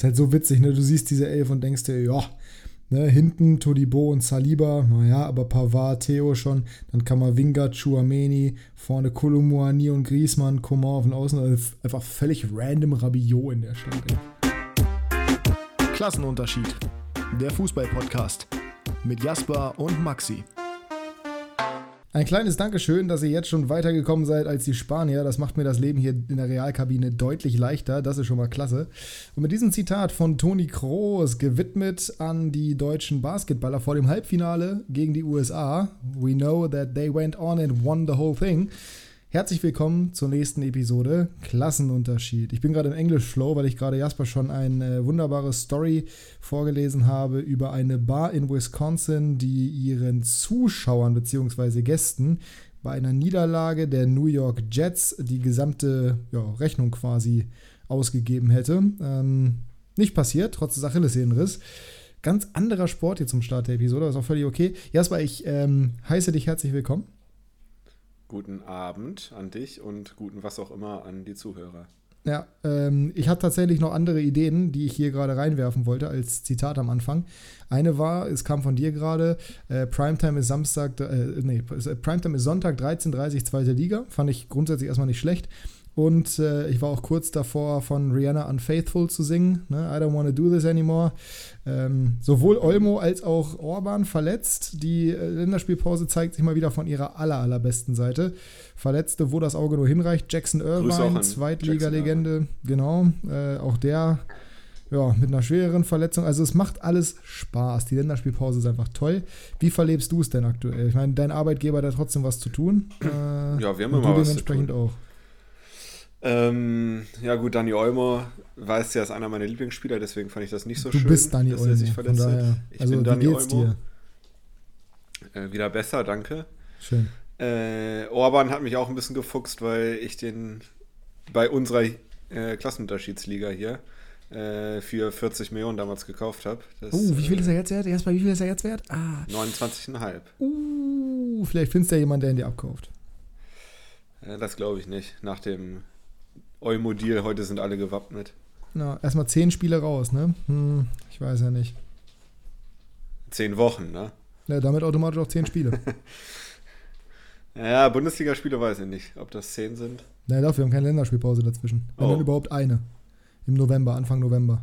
Ist halt so witzig, ne? Du siehst diese Elf und denkst dir, ja, ne, hinten Todibo und Saliba, naja, aber Pavard, Theo schon, dann Kamavinga, Chuameni, vorne Kolumuani und Griezmann, Coman auf den Außen, also einfach völlig random Rabiot in der Stange. Klassenunterschied. Der Fußball-Podcast mit Jasper und Maxi. Ein kleines Dankeschön, dass ihr jetzt schon weitergekommen seid als die Spanier. Das macht mir das Leben hier in der Realkabine deutlich leichter. Das ist schon mal klasse. Und mit diesem Zitat von Toni Kroos, gewidmet an die deutschen Basketballer vor dem Halbfinale gegen die USA. We know that they went on and won the whole thing Herzlich willkommen zur nächsten Episode Klassenunterschied. Ich bin gerade im Englisch-Flow, weil ich gerade Jasper schon eine wunderbare Story vorgelesen habe über eine Bar in Wisconsin, die ihren Zuschauern bzw. Gästen bei einer Niederlage der New York Jets die gesamte ja, Rechnung quasi ausgegeben hätte. Ähm, nicht passiert, trotz des Achillessehnenriss. Ganz anderer Sport hier zum Start der Episode, ist auch völlig okay. Jasper, ich ähm, heiße dich herzlich willkommen. Guten Abend an dich und guten was auch immer an die Zuhörer. Ja, ähm, ich hatte tatsächlich noch andere Ideen, die ich hier gerade reinwerfen wollte, als Zitat am Anfang. Eine war, es kam von dir gerade, äh, Primetime ist Samstag, äh, nee, Primetime ist Sonntag 13.30 zweite Liga. Fand ich grundsätzlich erstmal nicht schlecht. Und äh, ich war auch kurz davor, von Rihanna Unfaithful zu singen. Ne? I don't wanna do this anymore. Ähm, sowohl Olmo als auch Orban verletzt. Die äh, Länderspielpause zeigt sich mal wieder von ihrer aller, allerbesten Seite. Verletzte, wo das Auge nur hinreicht. Jackson Irvine, Zweitliga-Legende. Genau. Äh, auch der ja, mit einer schwereren Verletzung. Also es macht alles Spaß. Die Länderspielpause ist einfach toll. Wie verlebst du es denn aktuell? Ich meine, dein Arbeitgeber hat ja trotzdem was zu tun. Äh, ja, wir haben immer was dementsprechend zu tun. auch. Ähm, ja gut, Dani Olmo weiß ja, ist einer meiner Lieblingsspieler, deswegen fand ich das nicht so du schön, bist Dani dass Olmo, er sich verletzt hat. Ich also, bin Dani Olmo. Dir? Äh, wieder besser, danke. Schön. Äh, Orban hat mich auch ein bisschen gefuchst, weil ich den bei unserer äh, Klassenunterschiedsliga hier äh, für 40 Millionen damals gekauft habe. Oh, wie viel ist er jetzt wert? Erstmal, wie viel ist er jetzt wert? Ah. 29,5. Uh, vielleicht findest du ja jemanden, der ihn dir abkauft. das glaube ich nicht. Nach dem Eumodil, heute sind alle gewappnet. Na, erstmal zehn Spiele raus, ne? Hm, ich weiß ja nicht. Zehn Wochen, ne? Ja, damit automatisch auch zehn Spiele. ja, Bundesligaspiele weiß ich nicht, ob das zehn sind. Nein, dafür haben keine Länderspielpause dazwischen. Wenn oh. dann überhaupt eine. Im November, Anfang November.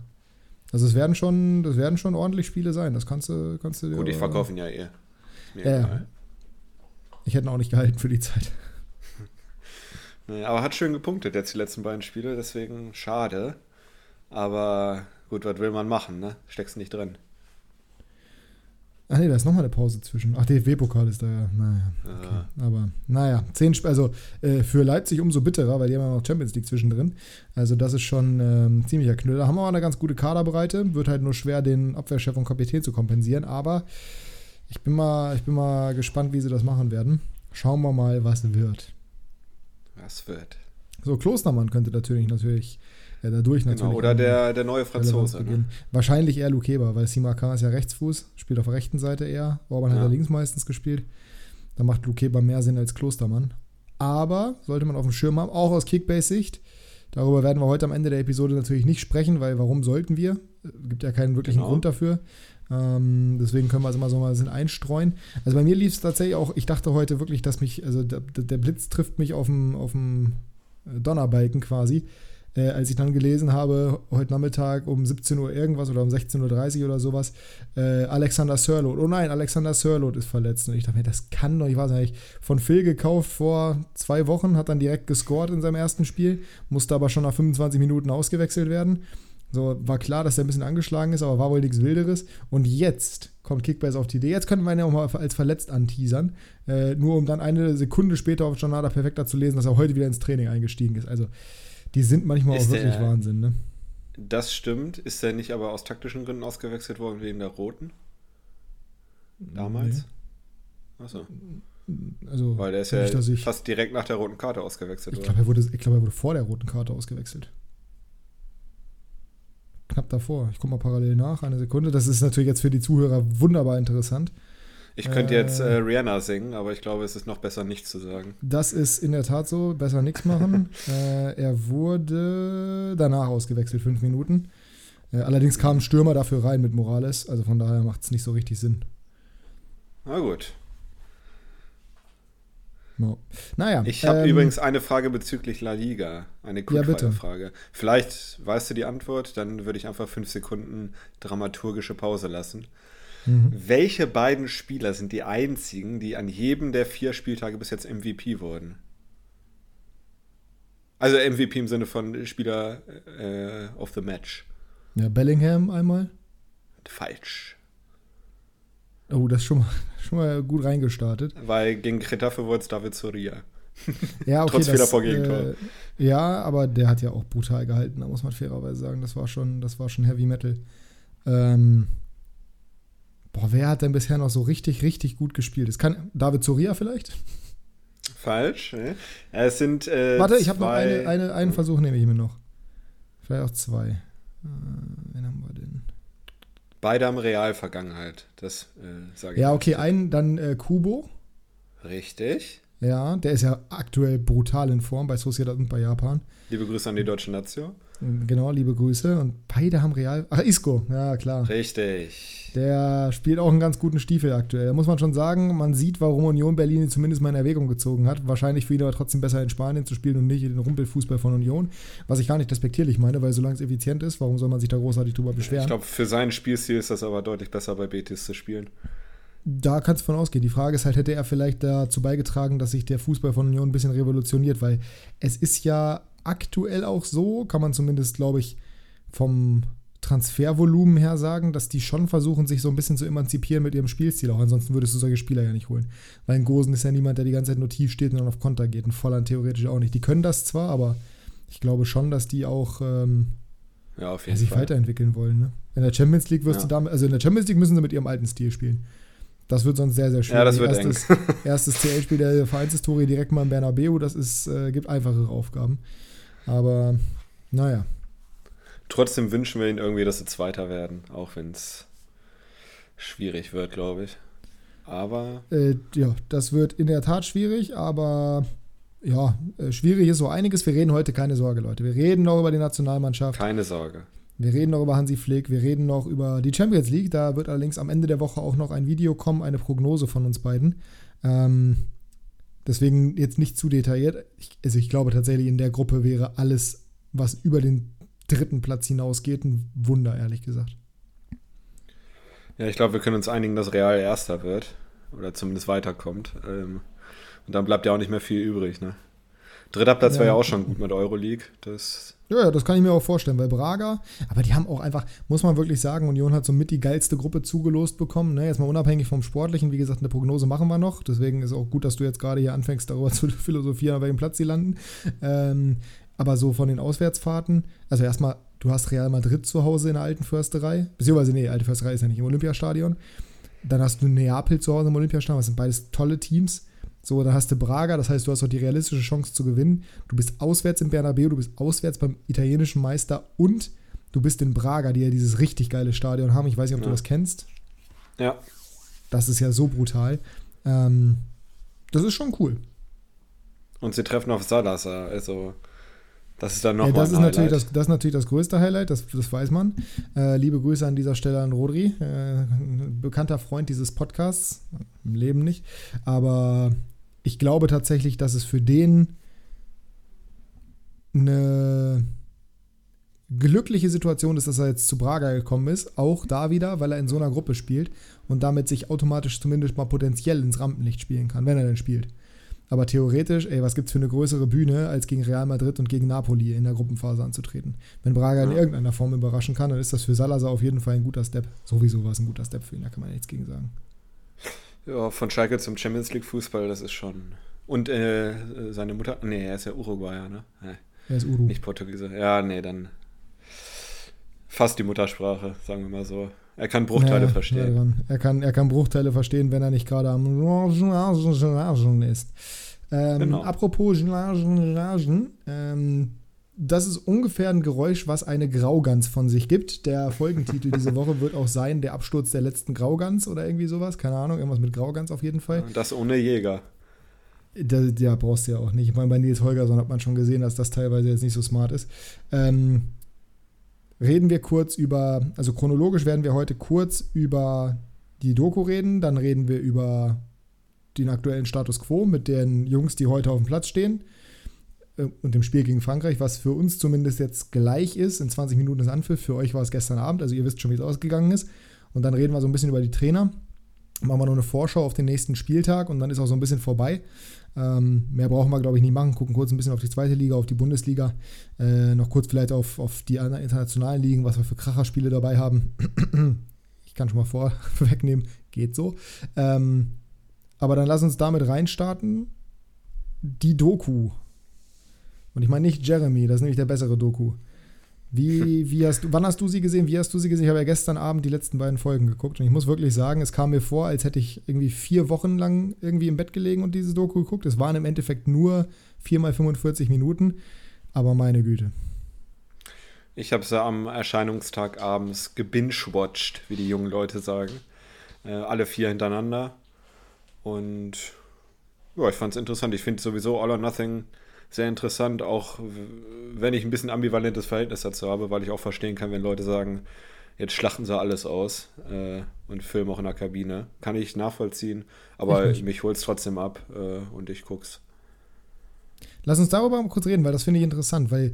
Also es werden schon, das werden schon ordentlich Spiele sein. Das kannst du, kannst du dir. Gut, ich verkaufe ihn ja eh. Ja, ja. Ich hätte ihn auch nicht gehalten für die Zeit. Naja, aber hat schön gepunktet jetzt die letzten beiden Spiele, deswegen schade. Aber gut, was will man machen, ne? Steckst nicht drin. Ach nee, da ist nochmal eine Pause zwischen. Ach, DFB-Pokal ist da ja. Naja. Okay. Aber naja, zehn Sp also äh, für Leipzig umso bitterer, weil die haben ja noch Champions League zwischendrin. Also das ist schon ähm, ziemlicher Knüller. Da haben wir auch eine ganz gute Kaderbreite. Wird halt nur schwer, den Abwehrchef und Kapitän zu kompensieren. Aber ich bin mal, ich bin mal gespannt, wie sie das machen werden. Schauen wir mal, was wird. Was wird? So, Klostermann könnte natürlich natürlich ja, dadurch genau, natürlich. oder der, der neue Franzose. Ne? Wahrscheinlich eher Lukeba, weil Simakan ist ja Rechtsfuß, spielt auf der rechten Seite eher. Orban ja. hat ja links meistens gespielt. Da macht Lukeba mehr Sinn als Klostermann. Aber sollte man auf dem Schirm haben, auch aus Kickbase-Sicht. Darüber werden wir heute am Ende der Episode natürlich nicht sprechen, weil warum sollten wir? Gibt ja keinen wirklichen genau. Grund dafür. Ähm, deswegen können wir es immer so mal ein bisschen einstreuen. Also bei mir lief es tatsächlich auch, ich dachte heute wirklich, dass mich, also der, der Blitz trifft mich auf dem, auf dem Donnerbalken quasi. Äh, als ich dann gelesen habe, heute Nachmittag um 17 Uhr irgendwas oder um 16.30 Uhr oder sowas, äh, Alexander Sörlot. Oh nein, Alexander Sörlot ist verletzt. Und ich dachte mir, das kann doch, ich weiß nicht, von Phil gekauft vor zwei Wochen, hat dann direkt gescored in seinem ersten Spiel, musste aber schon nach 25 Minuten ausgewechselt werden. So, war klar, dass er ein bisschen angeschlagen ist, aber war wohl nichts Wilderes. Und jetzt kommt Kickbase auf die Idee. Jetzt könnte man ja auch mal als verletzt anteasern. Äh, nur um dann eine Sekunde später auf Jornada Perfekter zu lesen, dass er heute wieder ins Training eingestiegen ist. Also, die sind manchmal ist auch wirklich der, Wahnsinn, ne? Das stimmt. Ist er nicht aber aus taktischen Gründen ausgewechselt worden wegen der Roten? Damals? Nee. Achso. Also, Weil der ist ja nicht, fast direkt nach der roten Karte ausgewechselt ich glaube, er, wurde, glaub, er wurde vor der roten Karte ausgewechselt knapp davor. Ich gucke mal parallel nach, eine Sekunde. Das ist natürlich jetzt für die Zuhörer wunderbar interessant. Ich könnte äh, jetzt äh, Rihanna singen, aber ich glaube, es ist noch besser, nichts zu sagen. Das ist in der Tat so, besser nichts machen. äh, er wurde danach ausgewechselt, fünf Minuten. Äh, allerdings kam ein Stürmer dafür rein mit Morales, also von daher macht es nicht so richtig Sinn. Na gut. No. Naja. Ich habe ähm, übrigens eine Frage bezüglich La Liga. Eine Quickfire-Frage. Ja, Vielleicht weißt du die Antwort, dann würde ich einfach fünf Sekunden dramaturgische Pause lassen. Mhm. Welche beiden Spieler sind die einzigen, die an jedem der vier Spieltage bis jetzt MVP wurden? Also MVP im Sinne von Spieler äh, of the Match. Ja, Bellingham einmal. Falsch. Oh, das ist schon mal, schon mal gut reingestartet. Weil gegen Getafe wurde es David Soria. Ja, okay. Trotz Fehler vor Gegentor. Äh, ja, aber der hat ja auch brutal gehalten, da muss man fairerweise sagen. Das war schon, das war schon Heavy Metal. Ähm, boah, wer hat denn bisher noch so richtig, richtig gut gespielt? Es kann David Soria vielleicht? Falsch. Ne? Es sind. Äh, Warte, ich habe noch eine, eine, einen Versuch, nehme ich mir noch. Vielleicht auch zwei. Äh, wen haben wir denn? Beide haben Real-Vergangenheit, das äh, sage ich. Ja, okay, einen dann äh, Kubo. Richtig. Ja, der ist ja aktuell brutal in Form bei Sociedad und bei Japan. Liebe Grüße an die deutsche Nation. Genau, liebe Grüße. Und beide haben Real. Ach, Isco, ja klar. Richtig. Der spielt auch einen ganz guten Stiefel aktuell. Da muss man schon sagen, man sieht, warum Union Berlin ihn zumindest mal in Erwägung gezogen hat. Wahrscheinlich für ihn aber trotzdem besser in Spanien zu spielen und nicht in den Rumpelfußball von Union. Was ich gar nicht respektierlich meine, weil solange es effizient ist, warum soll man sich da großartig drüber beschweren? Ich glaube, für seinen Spielstil ist das aber deutlich besser bei Betis zu spielen. Da kannst du von ausgehen. Die Frage ist halt, hätte er vielleicht dazu beigetragen, dass sich der Fußball von Union ein bisschen revolutioniert, weil es ist ja aktuell auch so, kann man zumindest, glaube ich, vom Transfervolumen her sagen, dass die schon versuchen, sich so ein bisschen zu emanzipieren mit ihrem Spielstil. Auch ansonsten würdest du solche Spieler ja nicht holen. Weil ein Gosen ist ja niemand, der die ganze Zeit nur tief steht und dann auf Konter geht. Ein Volland theoretisch auch nicht. Die können das zwar, aber ich glaube schon, dass die auch ähm, ja, sich Fall. weiterentwickeln wollen. Ne? In der Champions League wirst ja. du damit, also in der Champions League müssen sie mit ihrem alten Stil spielen. Das wird sonst sehr, sehr schwierig. Ja, das wird erstes, erstes CL-Spiel der Vereinshistorie direkt mal im Bernabeu, das ist, äh, gibt einfachere Aufgaben. Aber naja. Trotzdem wünschen wir ihnen irgendwie, dass sie Zweiter werden, auch wenn es schwierig wird, glaube ich. Aber. Äh, ja, das wird in der Tat schwierig, aber ja, äh, schwierig ist so einiges. Wir reden heute keine Sorge, Leute. Wir reden noch über die Nationalmannschaft. Keine Sorge. Wir reden noch über Hansi Flick, wir reden noch über die Champions League. Da wird allerdings am Ende der Woche auch noch ein Video kommen, eine Prognose von uns beiden. Ähm, Deswegen jetzt nicht zu detailliert. Ich, also ich glaube tatsächlich, in der Gruppe wäre alles, was über den dritten Platz hinausgeht, ein Wunder, ehrlich gesagt. Ja, ich glaube, wir können uns einigen, dass Real Erster wird. Oder zumindest weiterkommt. Ähm, und dann bleibt ja auch nicht mehr viel übrig, ne? Dritter Platz ja. wäre ja auch schon gut mit Euroleague. Das ja, ja, das kann ich mir auch vorstellen, weil Braga, aber die haben auch einfach, muss man wirklich sagen, Union hat somit die geilste Gruppe zugelost bekommen. Ne? Jetzt mal unabhängig vom Sportlichen, wie gesagt, eine Prognose machen wir noch. Deswegen ist auch gut, dass du jetzt gerade hier anfängst, darüber zu philosophieren, auf welchem Platz sie landen. Ähm, aber so von den Auswärtsfahrten, also erstmal, du hast Real Madrid zu Hause in der alten Försterei, beziehungsweise, nee, alte Försterei ist ja nicht im Olympiastadion. Dann hast du Neapel zu Hause im Olympiastadion, das sind beides tolle Teams. So, dann hast du Braga, das heißt, du hast auch die realistische Chance zu gewinnen. Du bist auswärts im Bernabeu, du bist auswärts beim italienischen Meister und du bist in Braga, die ja dieses richtig geile Stadion haben. Ich weiß nicht, ob ja. du das kennst. Ja. Das ist ja so brutal. Ähm, das ist schon cool. Und sie treffen auf Salazar, also das ist dann noch ja, das ist natürlich das, das ist natürlich das größte Highlight, das, das weiß man. Äh, liebe Grüße an dieser Stelle an Rodri, äh, bekannter Freund dieses Podcasts, im Leben nicht, aber ich glaube tatsächlich, dass es für den eine glückliche Situation ist, dass er jetzt zu Braga gekommen ist. Auch da wieder, weil er in so einer Gruppe spielt und damit sich automatisch zumindest mal potenziell ins Rampenlicht spielen kann, wenn er denn spielt. Aber theoretisch, ey, was gibt's für eine größere Bühne, als gegen Real Madrid und gegen Napoli in der Gruppenphase anzutreten? Wenn Braga in irgendeiner Form überraschen kann, dann ist das für Salazar auf jeden Fall ein guter Step. Sowieso war es ein guter Step für ihn, da kann man nichts gegen sagen. Ja, von Schalke zum Champions League Fußball, das ist schon. Und äh, seine Mutter, nee, er ist ja Uruguayer, ne? Nee. Er ist Uru. Nicht Portugiese. Ja, nee, dann fast die Muttersprache, sagen wir mal so. Er kann Bruchteile ja, verstehen. Er kann, er kann Bruchteile verstehen, wenn er nicht gerade am ist. Ähm, genau. Apropos ähm, das ist ungefähr ein Geräusch, was eine Graugans von sich gibt. Der Folgentitel diese Woche wird auch sein, der Absturz der letzten Graugans oder irgendwie sowas. Keine Ahnung, irgendwas mit Graugans auf jeden Fall. Das ohne Jäger. Das, ja, brauchst du ja auch nicht. Ich meine, bei Nils Holgersson hat man schon gesehen, dass das teilweise jetzt nicht so smart ist. Ähm, reden wir kurz über, also chronologisch werden wir heute kurz über die Doku reden, dann reden wir über den aktuellen Status quo mit den Jungs, die heute auf dem Platz stehen und dem Spiel gegen Frankreich, was für uns zumindest jetzt gleich ist. In 20 Minuten ist Anpfiff. Für euch war es gestern Abend, also ihr wisst schon, wie es ausgegangen ist. Und dann reden wir so ein bisschen über die Trainer. Machen wir noch eine Vorschau auf den nächsten Spieltag und dann ist auch so ein bisschen vorbei. Ähm, mehr brauchen wir, glaube ich, nicht machen. Gucken kurz ein bisschen auf die zweite Liga, auf die Bundesliga. Äh, noch kurz vielleicht auf, auf die anderen internationalen Ligen, was wir für Kracherspiele dabei haben. ich kann schon mal vorwegnehmen, geht so. Ähm, aber dann lass uns damit reinstarten. Die Doku. Und ich meine nicht Jeremy, das ist nämlich der bessere Doku. Wie, wie hast du, wann hast du sie gesehen? Wie hast du sie gesehen? Ich habe ja gestern Abend die letzten beiden Folgen geguckt und ich muss wirklich sagen, es kam mir vor, als hätte ich irgendwie vier Wochen lang irgendwie im Bett gelegen und dieses Doku geguckt. Es waren im Endeffekt nur 4 mal 45 Minuten, aber meine Güte. Ich habe sie am Erscheinungstag abends gebingewatcht, wie die jungen Leute sagen. Äh, alle vier hintereinander. Und ja, ich fand es interessant. Ich finde sowieso All or Nothing sehr interessant, auch wenn ich ein bisschen ambivalentes Verhältnis dazu habe, weil ich auch verstehen kann, wenn Leute sagen, jetzt schlachten sie alles aus äh, und filmen auch in der Kabine. Kann ich nachvollziehen, aber ich mich holt es trotzdem ab äh, und ich guck's. Lass uns darüber mal kurz reden, weil das finde ich interessant, weil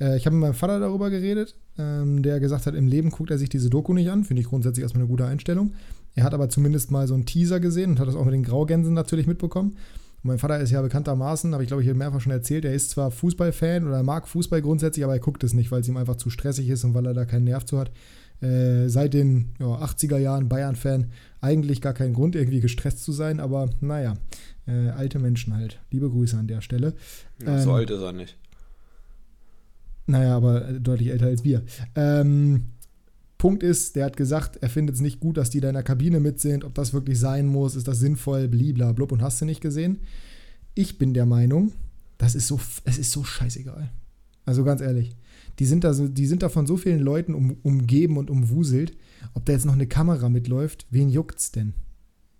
äh, ich habe mit meinem Vater darüber geredet, ähm, der gesagt hat, im Leben guckt er sich diese Doku nicht an. Finde ich grundsätzlich erstmal eine gute Einstellung. Er hat aber zumindest mal so einen Teaser gesehen und hat das auch mit den Graugänsen natürlich mitbekommen mein Vater ist ja bekanntermaßen, habe ich glaube ich hier mehrfach schon erzählt, er ist zwar Fußballfan oder mag Fußball grundsätzlich, aber er guckt es nicht, weil es ihm einfach zu stressig ist und weil er da keinen Nerv zu hat. Äh, seit den ja, 80er Jahren Bayern-Fan eigentlich gar keinen Grund, irgendwie gestresst zu sein, aber naja, äh, alte Menschen halt. Liebe Grüße an der Stelle. Ja, ähm, so alt ist er nicht. Naja, aber deutlich älter als wir. Ähm, Punkt ist, der hat gesagt, er findet es nicht gut, dass die da in der Kabine mit sind, ob das wirklich sein muss, ist das sinnvoll, bliblablub und hast du nicht gesehen. Ich bin der Meinung, das ist so, es ist so scheißegal. Also ganz ehrlich. Die sind da, die sind da von so vielen Leuten um, umgeben und umwuselt. Ob da jetzt noch eine Kamera mitläuft, wen juckt's denn?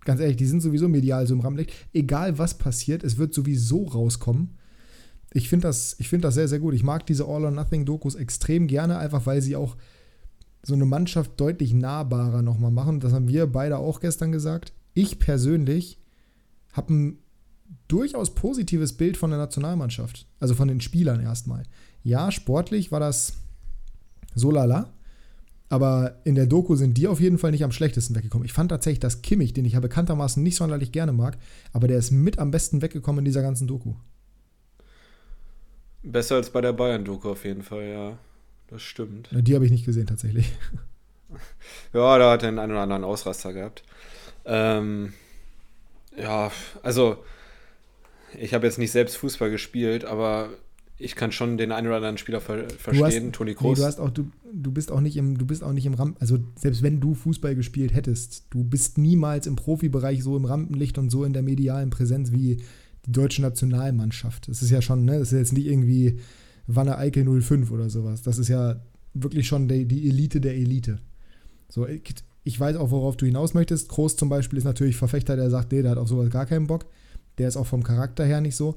Ganz ehrlich, die sind sowieso medial so im Rampenlicht. Egal was passiert, es wird sowieso rauskommen. Ich finde das, find das sehr, sehr gut. Ich mag diese All-or-Nothing-Dokus extrem gerne, einfach weil sie auch so eine Mannschaft deutlich nahbarer nochmal machen. Das haben wir beide auch gestern gesagt. Ich persönlich habe ein durchaus positives Bild von der Nationalmannschaft. Also von den Spielern erstmal. Ja, sportlich war das so lala. Aber in der Doku sind die auf jeden Fall nicht am schlechtesten weggekommen. Ich fand tatsächlich, dass Kimmich, den ich ja bekanntermaßen nicht sonderlich gerne mag, aber der ist mit am besten weggekommen in dieser ganzen Doku. Besser als bei der Bayern-Doku auf jeden Fall, ja das stimmt. Die habe ich nicht gesehen, tatsächlich. Ja, da hat er einen oder anderen Ausraster gehabt. Ähm, ja, also ich habe jetzt nicht selbst Fußball gespielt, aber ich kann schon den einen oder anderen Spieler ver verstehen, hast, Toni Kroos. Nee, du, hast auch, du, du bist auch nicht im, du bist auch nicht im Rampen, also selbst wenn du Fußball gespielt hättest, du bist niemals im Profibereich so im Rampenlicht und so in der medialen Präsenz wie die deutsche Nationalmannschaft. Das ist ja schon, ne, das ist jetzt nicht irgendwie Wanne Eickel 05 oder sowas. Das ist ja wirklich schon die, die Elite der Elite. So, ich, weiß auch, worauf du hinaus möchtest. Groß zum Beispiel ist natürlich Verfechter, der sagt, nee, der hat auf sowas gar keinen Bock. Der ist auch vom Charakter her nicht so.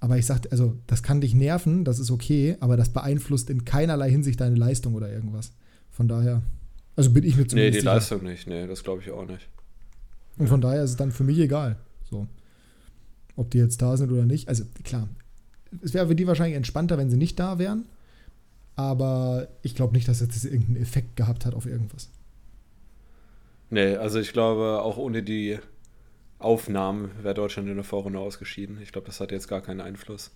Aber ich sag, also, das kann dich nerven, das ist okay, aber das beeinflusst in keinerlei Hinsicht deine Leistung oder irgendwas. Von daher, also bin ich mir zumindest. Nee, die sicher. Leistung nicht, nee, das glaube ich auch nicht. Und von daher ist es dann für mich egal. So. Ob die jetzt da sind oder nicht. Also klar, es wäre für die wahrscheinlich entspannter, wenn sie nicht da wären. Aber ich glaube nicht, dass das irgendeinen Effekt gehabt hat auf irgendwas. Nee, also ich glaube, auch ohne die Aufnahmen wäre Deutschland in der Vorrunde ausgeschieden. Ich glaube, das hat jetzt gar keinen Einfluss.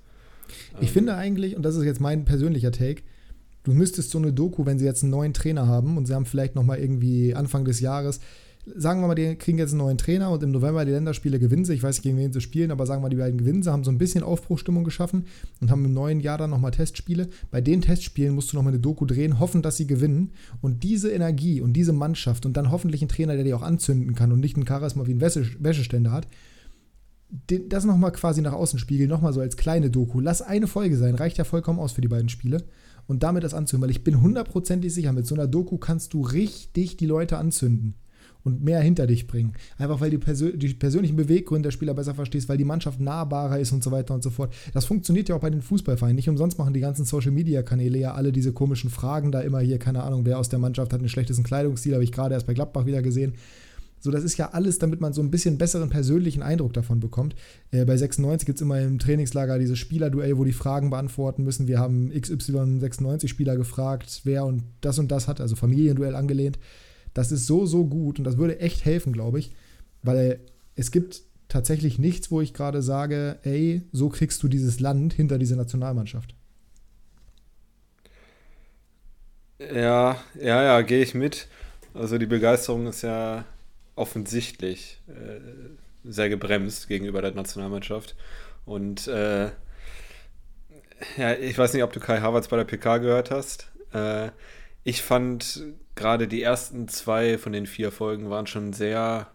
Ich ähm, finde eigentlich, und das ist jetzt mein persönlicher Take, du müsstest so eine Doku, wenn sie jetzt einen neuen Trainer haben und sie haben vielleicht nochmal irgendwie Anfang des Jahres sagen wir mal, die kriegen jetzt einen neuen Trainer und im November die Länderspiele gewinnen sie. Ich weiß nicht, gegen wen sie spielen, aber sagen wir mal, die beiden gewinnen sie, haben so ein bisschen Aufbruchstimmung geschaffen und haben im neuen Jahr dann nochmal Testspiele. Bei den Testspielen musst du nochmal eine Doku drehen, hoffen, dass sie gewinnen. Und diese Energie und diese Mannschaft und dann hoffentlich ein Trainer, der die auch anzünden kann und nicht ein Charisma wie ein Wäscheständer hat, das nochmal quasi nach außen spiegeln, nochmal so als kleine Doku. Lass eine Folge sein, reicht ja vollkommen aus für die beiden Spiele. Und damit das anzünden, weil ich bin hundertprozentig sicher, mit so einer Doku kannst du richtig die Leute anzünden. Und mehr hinter dich bringen. Einfach weil du persö die persönlichen Beweggründe der Spieler besser verstehst, weil die Mannschaft nahbarer ist und so weiter und so fort. Das funktioniert ja auch bei den Fußballvereinen. Nicht umsonst machen die ganzen Social-Media-Kanäle ja alle diese komischen Fragen da immer hier, keine Ahnung, wer aus der Mannschaft hat den schlechtesten Kleidungsstil, habe ich gerade erst bei Gladbach wieder gesehen. So, das ist ja alles, damit man so ein bisschen besseren persönlichen Eindruck davon bekommt. Äh, bei 96 gibt es immer im Trainingslager dieses Spielerduell, wo die Fragen beantworten müssen. Wir haben XY96-Spieler gefragt, wer und das und das hat, also Familienduell angelehnt. Das ist so, so gut und das würde echt helfen, glaube ich, weil es gibt tatsächlich nichts, wo ich gerade sage, ey, so kriegst du dieses Land hinter diese Nationalmannschaft. Ja, ja, ja, gehe ich mit. Also die Begeisterung ist ja offensichtlich äh, sehr gebremst gegenüber der Nationalmannschaft. Und äh, ja, ich weiß nicht, ob du Kai Havertz bei der PK gehört hast. Äh, ich fand gerade die ersten zwei von den vier Folgen waren schon sehr,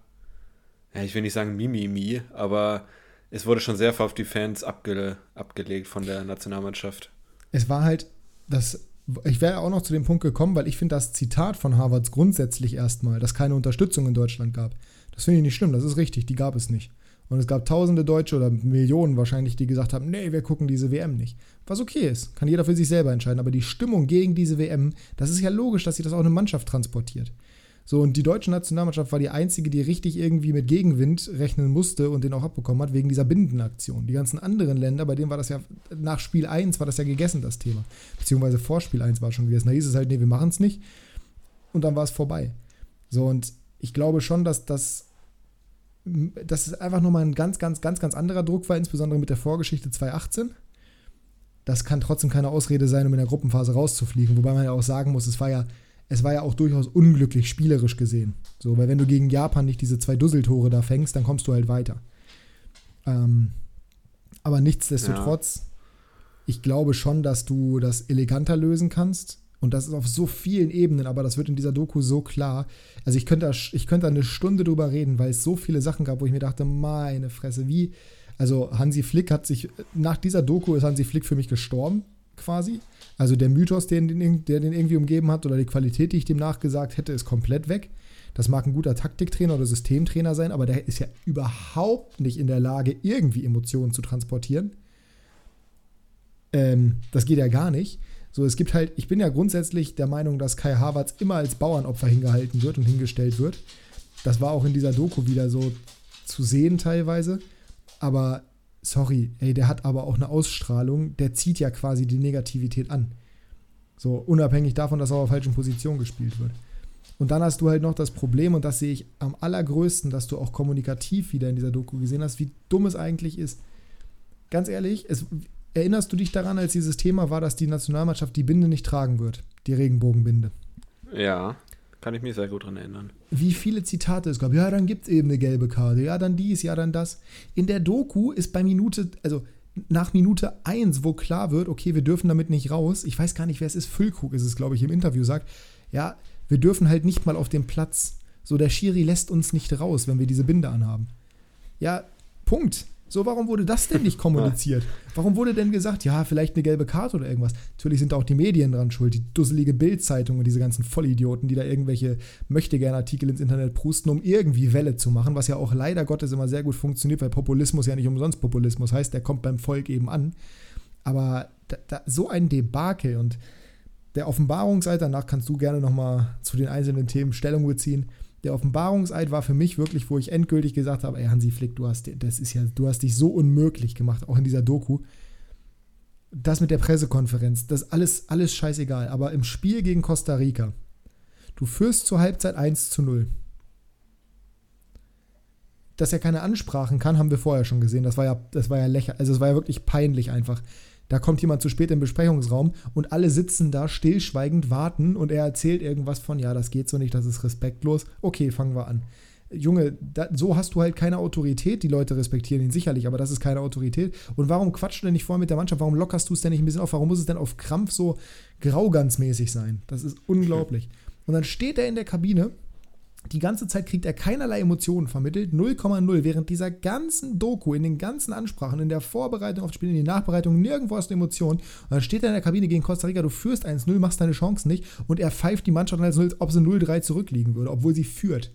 ja, ich will nicht sagen Mimimi, aber es wurde schon sehr auf die Fans abge abgelegt von der Nationalmannschaft. Es war halt das ich wäre auch noch zu dem Punkt gekommen, weil ich finde das Zitat von Harvards grundsätzlich erstmal, dass keine Unterstützung in Deutschland gab. Das finde ich nicht schlimm, das ist richtig, die gab es nicht. Und es gab tausende Deutsche oder Millionen wahrscheinlich, die gesagt haben, nee, wir gucken diese WM nicht. Was okay ist, kann jeder für sich selber entscheiden. Aber die Stimmung gegen diese WM, das ist ja logisch, dass sich das auch eine Mannschaft transportiert. So, und die deutsche Nationalmannschaft war die einzige, die richtig irgendwie mit Gegenwind rechnen musste und den auch abbekommen hat, wegen dieser Bindenaktion. Die ganzen anderen Länder, bei denen war das ja nach Spiel 1 war das ja gegessen, das Thema. Beziehungsweise vor Spiel 1 war schon gegessen. Da hieß es halt, nee, wir machen es nicht. Und dann war es vorbei. So, und ich glaube schon, dass das, dass es einfach nochmal ein ganz, ganz, ganz, ganz anderer Druck war, insbesondere mit der Vorgeschichte 2018. Das kann trotzdem keine Ausrede sein, um in der Gruppenphase rauszufliegen. Wobei man ja auch sagen muss, es war ja es war ja auch durchaus unglücklich spielerisch gesehen. So, weil wenn du gegen Japan nicht diese zwei Dusseltore da fängst, dann kommst du halt weiter. Ähm, aber nichtsdestotrotz, ja. ich glaube schon, dass du das eleganter lösen kannst. Und das ist auf so vielen Ebenen, aber das wird in dieser Doku so klar. Also ich könnte, ich könnte eine Stunde drüber reden, weil es so viele Sachen gab, wo ich mir dachte, meine Fresse, wie. Also Hansi Flick hat sich, nach dieser Doku ist Hansi Flick für mich gestorben, quasi. Also der Mythos, den, der den irgendwie umgeben hat, oder die Qualität, die ich dem nachgesagt hätte, ist komplett weg. Das mag ein guter Taktiktrainer oder Systemtrainer sein, aber der ist ja überhaupt nicht in der Lage, irgendwie Emotionen zu transportieren. Ähm, das geht ja gar nicht. So, es gibt halt, ich bin ja grundsätzlich der Meinung, dass Kai Havertz immer als Bauernopfer hingehalten wird und hingestellt wird. Das war auch in dieser Doku wieder so zu sehen teilweise. Aber sorry, ey, der hat aber auch eine Ausstrahlung, der zieht ja quasi die Negativität an. So, unabhängig davon, dass er auf falschen Positionen gespielt wird. Und dann hast du halt noch das Problem, und das sehe ich am allergrößten, dass du auch kommunikativ wieder in dieser Doku gesehen hast, wie dumm es eigentlich ist. Ganz ehrlich, es, erinnerst du dich daran, als dieses Thema war, dass die Nationalmannschaft die Binde nicht tragen wird? Die Regenbogenbinde. Ja. Kann ich mich sehr gut dran erinnern. Wie viele Zitate es gab. Ja, dann gibt es eben eine gelbe Karte. Ja, dann dies, ja, dann das. In der Doku ist bei Minute, also nach Minute 1, wo klar wird, okay, wir dürfen damit nicht raus. Ich weiß gar nicht, wer es ist. Füllkrug ist es, glaube ich, im Interview sagt. Ja, wir dürfen halt nicht mal auf den Platz. So, der Schiri lässt uns nicht raus, wenn wir diese Binde anhaben. Ja, Punkt. So, warum wurde das denn nicht kommuniziert? Warum wurde denn gesagt, ja, vielleicht eine gelbe Karte oder irgendwas? Natürlich sind da auch die Medien dran schuld, die dusselige Bildzeitung und diese ganzen Vollidioten, die da irgendwelche Möchtegern-Artikel ins Internet prusten, um irgendwie Welle zu machen, was ja auch leider Gottes immer sehr gut funktioniert, weil Populismus ja nicht umsonst Populismus heißt, der kommt beim Volk eben an. Aber da, da, so ein Debakel und der Offenbarungseid, danach kannst du gerne nochmal zu den einzelnen Themen Stellung beziehen der Offenbarungseid war für mich wirklich, wo ich endgültig gesagt habe, ey Hansi Flick, du hast, das ist ja, du hast dich so unmöglich gemacht, auch in dieser Doku. Das mit der Pressekonferenz, das alles, alles scheißegal. Aber im Spiel gegen Costa Rica, du führst zur Halbzeit 1 zu 0. Dass er keine Ansprachen kann, haben wir vorher schon gesehen. Das war ja, das war ja lächerlich. Also es war ja wirklich peinlich einfach. Da kommt jemand zu spät im Besprechungsraum und alle sitzen da stillschweigend, warten und er erzählt irgendwas von, ja, das geht so nicht, das ist respektlos. Okay, fangen wir an. Junge, da, so hast du halt keine Autorität. Die Leute respektieren ihn sicherlich, aber das ist keine Autorität. Und warum quatschst du denn nicht vorher mit der Mannschaft? Warum lockerst du es denn nicht ein bisschen auf? Warum muss es denn auf Krampf so graugansmäßig sein? Das ist unglaublich. Und dann steht er in der Kabine die ganze Zeit kriegt er keinerlei Emotionen vermittelt, 0,0, während dieser ganzen Doku, in den ganzen Ansprachen, in der Vorbereitung auf das Spiel, in der Nachbereitung, nirgendwo hast du Emotionen. Und dann steht er in der Kabine gegen Costa Rica, du führst 1-0, machst deine Chancen nicht und er pfeift die Mannschaft als ob sie 0-3 zurückliegen würde, obwohl sie führt.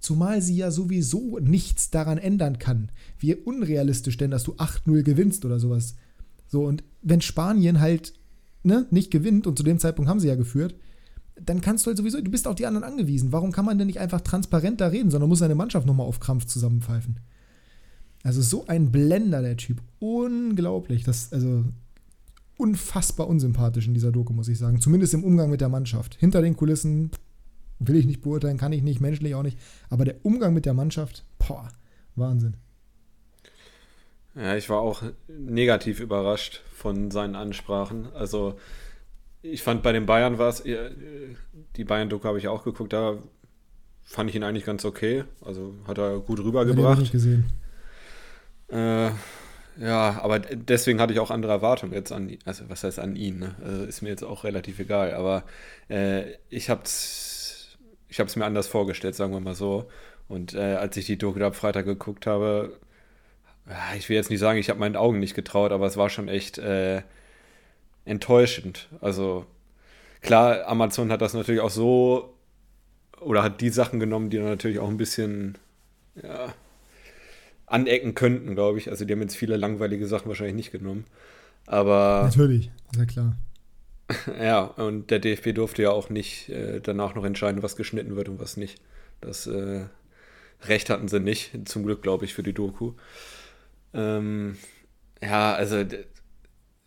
Zumal sie ja sowieso nichts daran ändern kann. Wie unrealistisch denn, dass du 8-0 gewinnst oder sowas. So, und wenn Spanien halt ne, nicht gewinnt, und zu dem Zeitpunkt haben sie ja geführt, dann kannst du halt sowieso, du bist auf die anderen angewiesen. Warum kann man denn nicht einfach transparenter reden, sondern muss seine Mannschaft nochmal auf Krampf zusammenpfeifen? Also so ein Blender, der Typ. Unglaublich. Das, also unfassbar unsympathisch in dieser Doku, muss ich sagen. Zumindest im Umgang mit der Mannschaft. Hinter den Kulissen will ich nicht beurteilen, kann ich nicht, menschlich auch nicht. Aber der Umgang mit der Mannschaft, boah, Wahnsinn. Ja, ich war auch negativ überrascht von seinen Ansprachen. Also ich fand bei den Bayern war es, die Bayern-Doku habe ich auch geguckt, da fand ich ihn eigentlich ganz okay. Also hat er gut rübergebracht. Ich gesehen. Äh, ja, aber deswegen hatte ich auch andere Erwartungen jetzt an, also was heißt an ihn, ne? Also ist mir jetzt auch relativ egal, aber äh, ich habe es ich hab's mir anders vorgestellt, sagen wir mal so. Und äh, als ich die Doku am Freitag geguckt habe, ich will jetzt nicht sagen, ich habe meinen Augen nicht getraut, aber es war schon echt äh, enttäuschend. Also klar, Amazon hat das natürlich auch so oder hat die Sachen genommen, die dann natürlich auch ein bisschen ja, anecken könnten, glaube ich. Also die haben jetzt viele langweilige Sachen wahrscheinlich nicht genommen. Aber. Natürlich, sehr klar. ja, und der DFB durfte ja auch nicht äh, danach noch entscheiden, was geschnitten wird und was nicht. Das äh, Recht hatten sie nicht, zum Glück, glaube ich, für die Doku. Ähm, ja, also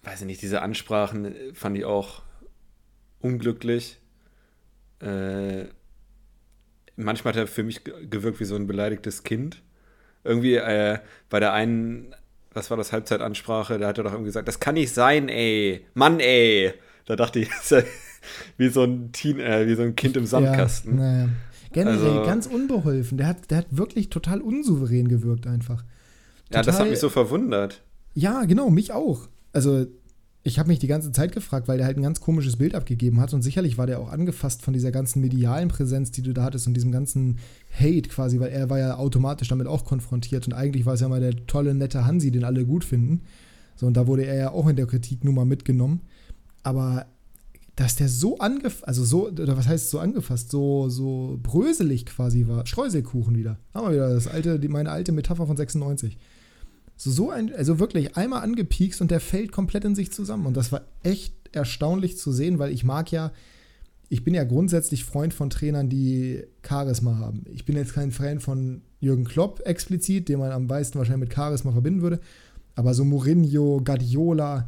weiß ich nicht, diese Ansprachen äh, fand ich auch unglücklich. Äh, manchmal hat er für mich gewirkt wie so ein beleidigtes Kind. Irgendwie äh, bei der einen, was war das, Halbzeitansprache, da hat er doch irgendwie gesagt, das kann nicht sein, ey. Mann, ey. Da dachte ich, ist ja wie so ein Teen, äh, wie so ein Kind im Sandkasten. Ja, naja. Generell also, ganz unbeholfen. Der hat, der hat wirklich total unsouverän gewirkt einfach. Total, ja, das hat mich so verwundert. Ja, genau, mich auch also ich habe mich die ganze Zeit gefragt, weil der halt ein ganz komisches Bild abgegeben hat und sicherlich war der auch angefasst von dieser ganzen medialen Präsenz, die du da hattest und diesem ganzen Hate quasi, weil er war ja automatisch damit auch konfrontiert und eigentlich war es ja mal der tolle, nette Hansi, den alle gut finden. So, und da wurde er ja auch in der Kritik nur mal mitgenommen. Aber dass der so angefasst, also so, oder was heißt so angefasst, so, so bröselig quasi war, Streuselkuchen wieder. Haben wir wieder das alte, die, meine alte Metapher von 96. So, so ein, also wirklich einmal angepiekst und der fällt komplett in sich zusammen. Und das war echt erstaunlich zu sehen, weil ich mag ja, ich bin ja grundsätzlich Freund von Trainern, die Charisma haben. Ich bin jetzt kein Fan von Jürgen Klopp explizit, den man am meisten wahrscheinlich mit Charisma verbinden würde. Aber so Mourinho, Guardiola,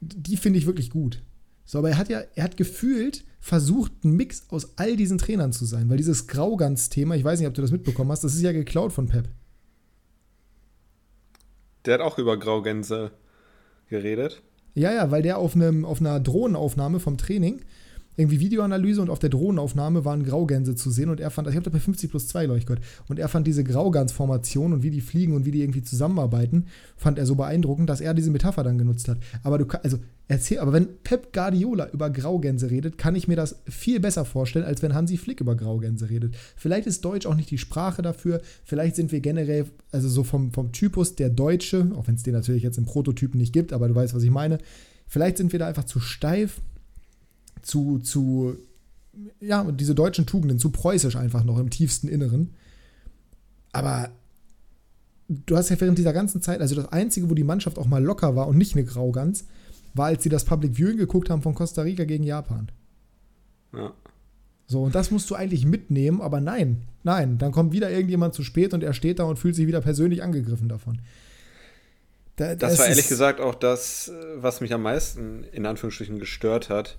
die finde ich wirklich gut. So, aber er hat ja, er hat gefühlt versucht, ein Mix aus all diesen Trainern zu sein, weil dieses Graugans-Thema, ich weiß nicht, ob du das mitbekommen hast, das ist ja geklaut von Pep. Der hat auch über Graugänse geredet. Ja, ja, weil der auf, einem, auf einer Drohnenaufnahme vom Training irgendwie Videoanalyse und auf der Drohnenaufnahme waren Graugänse zu sehen und er fand, ich habe da bei 50 plus 2, glaube gehört, und er fand diese Graugans-Formation und wie die fliegen und wie die irgendwie zusammenarbeiten, fand er so beeindruckend, dass er diese Metapher dann genutzt hat. Aber du also erzähl, aber wenn Pep Guardiola über Graugänse redet, kann ich mir das viel besser vorstellen, als wenn Hansi Flick über Graugänse redet. Vielleicht ist Deutsch auch nicht die Sprache dafür, vielleicht sind wir generell, also so vom, vom Typus der Deutsche, auch wenn es den natürlich jetzt im Prototypen nicht gibt, aber du weißt, was ich meine, vielleicht sind wir da einfach zu steif zu, zu, ja, diese deutschen Tugenden, zu preußisch einfach noch im tiefsten Inneren. Aber du hast ja während dieser ganzen Zeit, also das Einzige, wo die Mannschaft auch mal locker war und nicht eine Graugans, war, als sie das Public Viewing geguckt haben von Costa Rica gegen Japan. Ja. So, und das musst du eigentlich mitnehmen, aber nein, nein, dann kommt wieder irgendjemand zu spät und er steht da und fühlt sich wieder persönlich angegriffen davon. Da, das, das war ehrlich gesagt auch das, was mich am meisten in Anführungsstrichen gestört hat,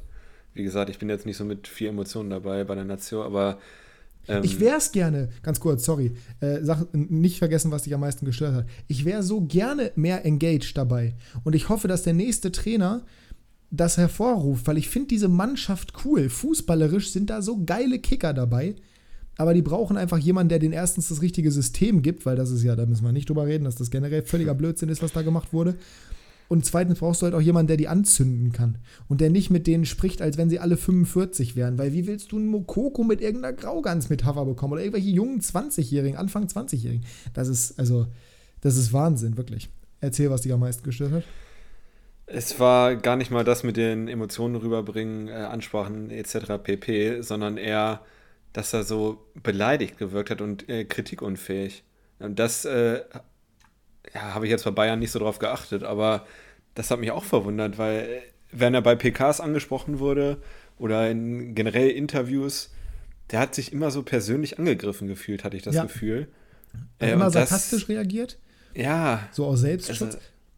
wie gesagt, ich bin jetzt nicht so mit viel Emotionen dabei bei der Nation, aber. Ähm, ich wäre es gerne, ganz kurz, sorry, äh, sag, nicht vergessen, was dich am meisten gestört hat. Ich wäre so gerne mehr engaged dabei. Und ich hoffe, dass der nächste Trainer das hervorruft, weil ich finde diese Mannschaft cool. Fußballerisch sind da so geile Kicker dabei. Aber die brauchen einfach jemanden, der denen erstens das richtige System gibt, weil das ist ja, da müssen wir nicht drüber reden, dass das generell völliger Blödsinn ist, was da gemacht wurde. Und zweitens brauchst du halt auch jemanden, der die anzünden kann. Und der nicht mit denen spricht, als wenn sie alle 45 wären. Weil wie willst du einen Mokoko mit irgendeiner Graugans-Metapher bekommen? Oder irgendwelche jungen 20-Jährigen, Anfang 20-Jährigen? Das ist, also, das ist Wahnsinn, wirklich. Erzähl, was dich am meisten gestört hat. Es war gar nicht mal das mit den Emotionen rüberbringen, äh, Ansprachen etc. pp., sondern eher dass er so beleidigt gewirkt hat und äh, kritikunfähig. Und das äh, ja, habe ich jetzt bei Bayern nicht so drauf geachtet, aber das hat mich auch verwundert, weil wenn er bei PKs angesprochen wurde oder in generell Interviews, der hat sich immer so persönlich angegriffen gefühlt, hatte ich das ja. Gefühl. Äh, immer sarkastisch das, reagiert. Ja. So aus Selbstschutz. Also,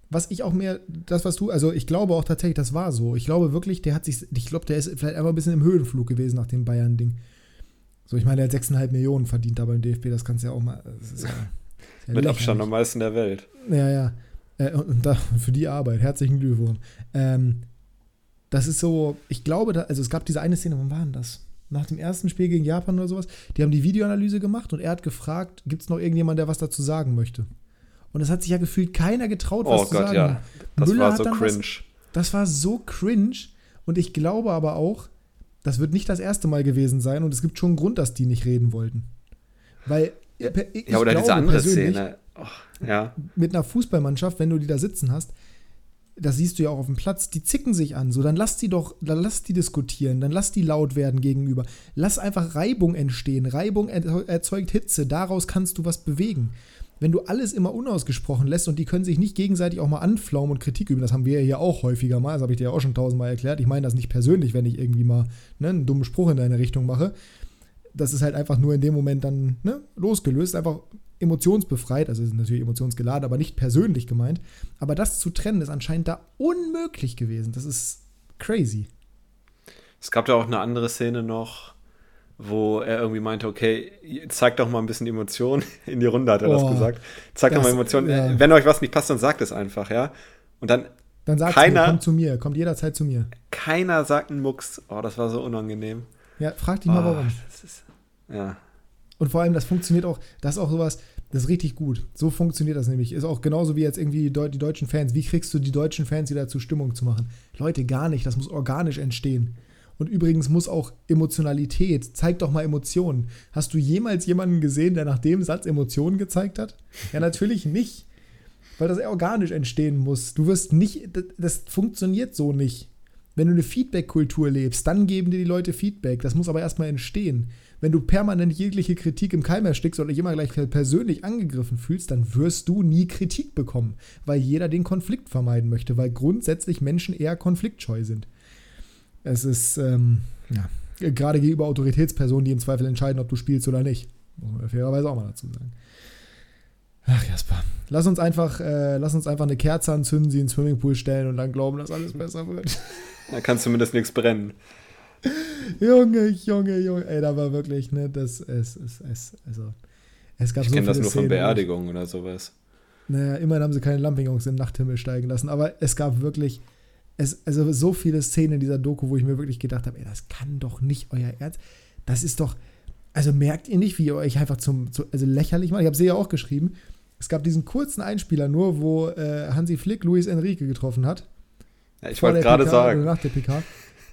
was ich auch mehr, das, was du, also ich glaube auch tatsächlich, das war so. Ich glaube wirklich, der hat sich, ich glaube, der ist vielleicht einfach ein bisschen im Höhenflug gewesen nach dem Bayern-Ding. So, ich meine, der hat 6,5 Millionen verdient da beim DFB, das kannst du ja auch mal. Ja, Mit Abstand am meisten der Welt. Ja, ja. Äh, und da, für die Arbeit, herzlichen Glückwunsch. Ähm, das ist so, ich glaube, da, also es gab diese eine Szene, wann war denn das? Nach dem ersten Spiel gegen Japan oder sowas. Die haben die Videoanalyse gemacht und er hat gefragt, gibt es noch irgendjemand, der was dazu sagen möchte? Und es hat sich ja gefühlt keiner getraut, was oh zu Gott, sagen. Ja. Das Müller war so cringe. Was, das war so cringe. Und ich glaube aber auch, das wird nicht das erste Mal gewesen sein und es gibt schon einen Grund, dass die nicht reden wollten. Weil. Ich ja, oder diese andere Szene. Oh, ja. Mit einer Fußballmannschaft, wenn du die da sitzen hast, das siehst du ja auch auf dem Platz, die zicken sich an. So, dann lass die doch, dann lass die diskutieren, dann lass die laut werden gegenüber. Lass einfach Reibung entstehen. Reibung erzeugt Hitze, daraus kannst du was bewegen wenn du alles immer unausgesprochen lässt und die können sich nicht gegenseitig auch mal anflaumen und Kritik üben, das haben wir ja hier auch häufiger mal, das habe ich dir ja auch schon tausendmal erklärt. Ich meine das nicht persönlich, wenn ich irgendwie mal ne, einen dummen Spruch in deine Richtung mache. Das ist halt einfach nur in dem Moment dann ne, losgelöst, einfach emotionsbefreit, also ist natürlich emotionsgeladen, aber nicht persönlich gemeint. Aber das zu trennen ist anscheinend da unmöglich gewesen. Das ist crazy. Es gab ja auch eine andere Szene noch, wo er irgendwie meinte, okay, zeig doch mal ein bisschen Emotion. In die Runde hat er oh, das gesagt. Zeig doch mal Emotion. Ja. Wenn euch was nicht passt, dann sagt es einfach, ja. Und dann. Dann sagt keiner, mir, kommt zu mir, kommt jederzeit zu mir. Keiner sagt einen Mucks. Oh, das war so unangenehm. Ja, frag dich oh, mal warum. Ist, ja. Und vor allem, das funktioniert auch, das ist auch sowas, das ist richtig gut. So funktioniert das nämlich. Ist auch genauso wie jetzt irgendwie die, die deutschen Fans. Wie kriegst du die deutschen Fans wieder zur Stimmung zu machen? Leute, gar nicht. Das muss organisch entstehen. Und übrigens muss auch Emotionalität, zeig doch mal Emotionen. Hast du jemals jemanden gesehen, der nach dem Satz Emotionen gezeigt hat? Ja, natürlich nicht. Weil das organisch entstehen muss. Du wirst nicht, das funktioniert so nicht. Wenn du eine Feedback-Kultur lebst, dann geben dir die Leute Feedback. Das muss aber erstmal entstehen. Wenn du permanent jegliche Kritik im Keim erstickst oder dich immer gleich persönlich angegriffen fühlst, dann wirst du nie Kritik bekommen, weil jeder den Konflikt vermeiden möchte, weil grundsätzlich Menschen eher konfliktscheu sind. Es ist, ähm, ja, gerade gegenüber Autoritätspersonen, die im Zweifel entscheiden, ob du spielst oder nicht. Muss man fairerweise auch mal dazu sagen. Ach, Jasper. Lass uns einfach, äh, lass uns einfach eine Kerze anzünden, sie in den Swimmingpool stellen und dann glauben, dass alles besser wird. Da kann zumindest nichts brennen. Junge, Junge, Junge. Ey, da war wirklich, ne, das, es, es, es, also, es gab ich so kenne das nur Szenen, von Beerdigungen oder sowas. Naja, immerhin haben sie keine Lampignons im Nachthimmel steigen lassen, aber es gab wirklich es, also so viele Szenen in dieser Doku, wo ich mir wirklich gedacht habe, ey, das kann doch nicht euer Ernst. Das ist doch, also merkt ihr nicht, wie ihr euch einfach zum, zu, also lächerlich macht? Ich habe sie ja auch geschrieben. Es gab diesen kurzen Einspieler nur, wo äh, Hansi Flick Luis Enrique getroffen hat. Ja, ich wollte gerade sagen. Nach der PK.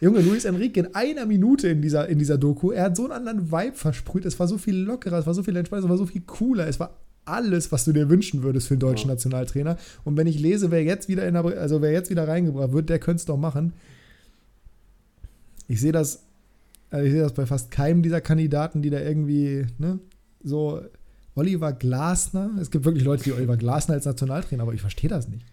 Junge, Luis Enrique in einer Minute in dieser, in dieser Doku, er hat so einen anderen Vibe versprüht. Es war so viel lockerer, es war so viel entspannter, es war so viel cooler. Es war alles, was du dir wünschen würdest für einen deutschen ja. Nationaltrainer. Und wenn ich lese, wer jetzt wieder in der, also wer jetzt wieder reingebracht wird, der könnte es doch machen. Ich sehe das, also ich sehe das bei fast keinem dieser Kandidaten, die da irgendwie, ne, so Oliver Glasner. Es gibt wirklich Leute, die Oliver Glasner als Nationaltrainer, aber ich verstehe das nicht.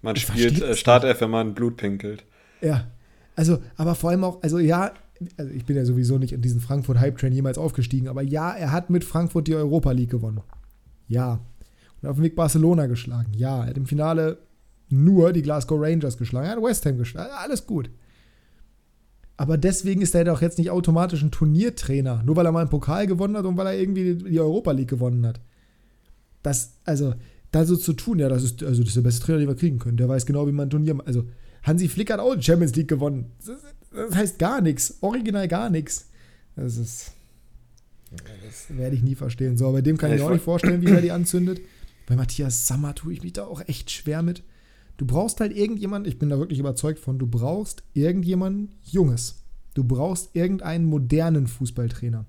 Man ich spielt äh, Startelf, wenn man Blut pinkelt. Ja. Also, aber vor allem auch, also ja, also ich bin ja sowieso nicht in diesen Frankfurt Hype Train jemals aufgestiegen, aber ja, er hat mit Frankfurt die Europa League gewonnen. Ja. Und auf dem Weg Barcelona geschlagen. Ja. Er hat im Finale nur die Glasgow Rangers geschlagen. Er hat West Ham geschlagen. Alles gut. Aber deswegen ist er doch jetzt nicht automatisch ein Turniertrainer, nur weil er mal einen Pokal gewonnen hat und weil er irgendwie die Europa League gewonnen hat. Das, also, da so zu tun, ja, das ist, also das ist der beste Trainer, den wir kriegen können. Der weiß genau, wie man ein Turnier macht. Also, Hansi Flick hat auch die Champions League gewonnen. Das, das heißt gar nichts. Original gar nichts. Das ist. Das werde ich nie verstehen. So, bei dem kann ja, ich mir auch nicht vorstellen, wie er die anzündet. Bei Matthias Sammer tue ich mich da auch echt schwer mit. Du brauchst halt irgendjemanden, ich bin da wirklich überzeugt von, du brauchst irgendjemanden Junges. Du brauchst irgendeinen modernen Fußballtrainer.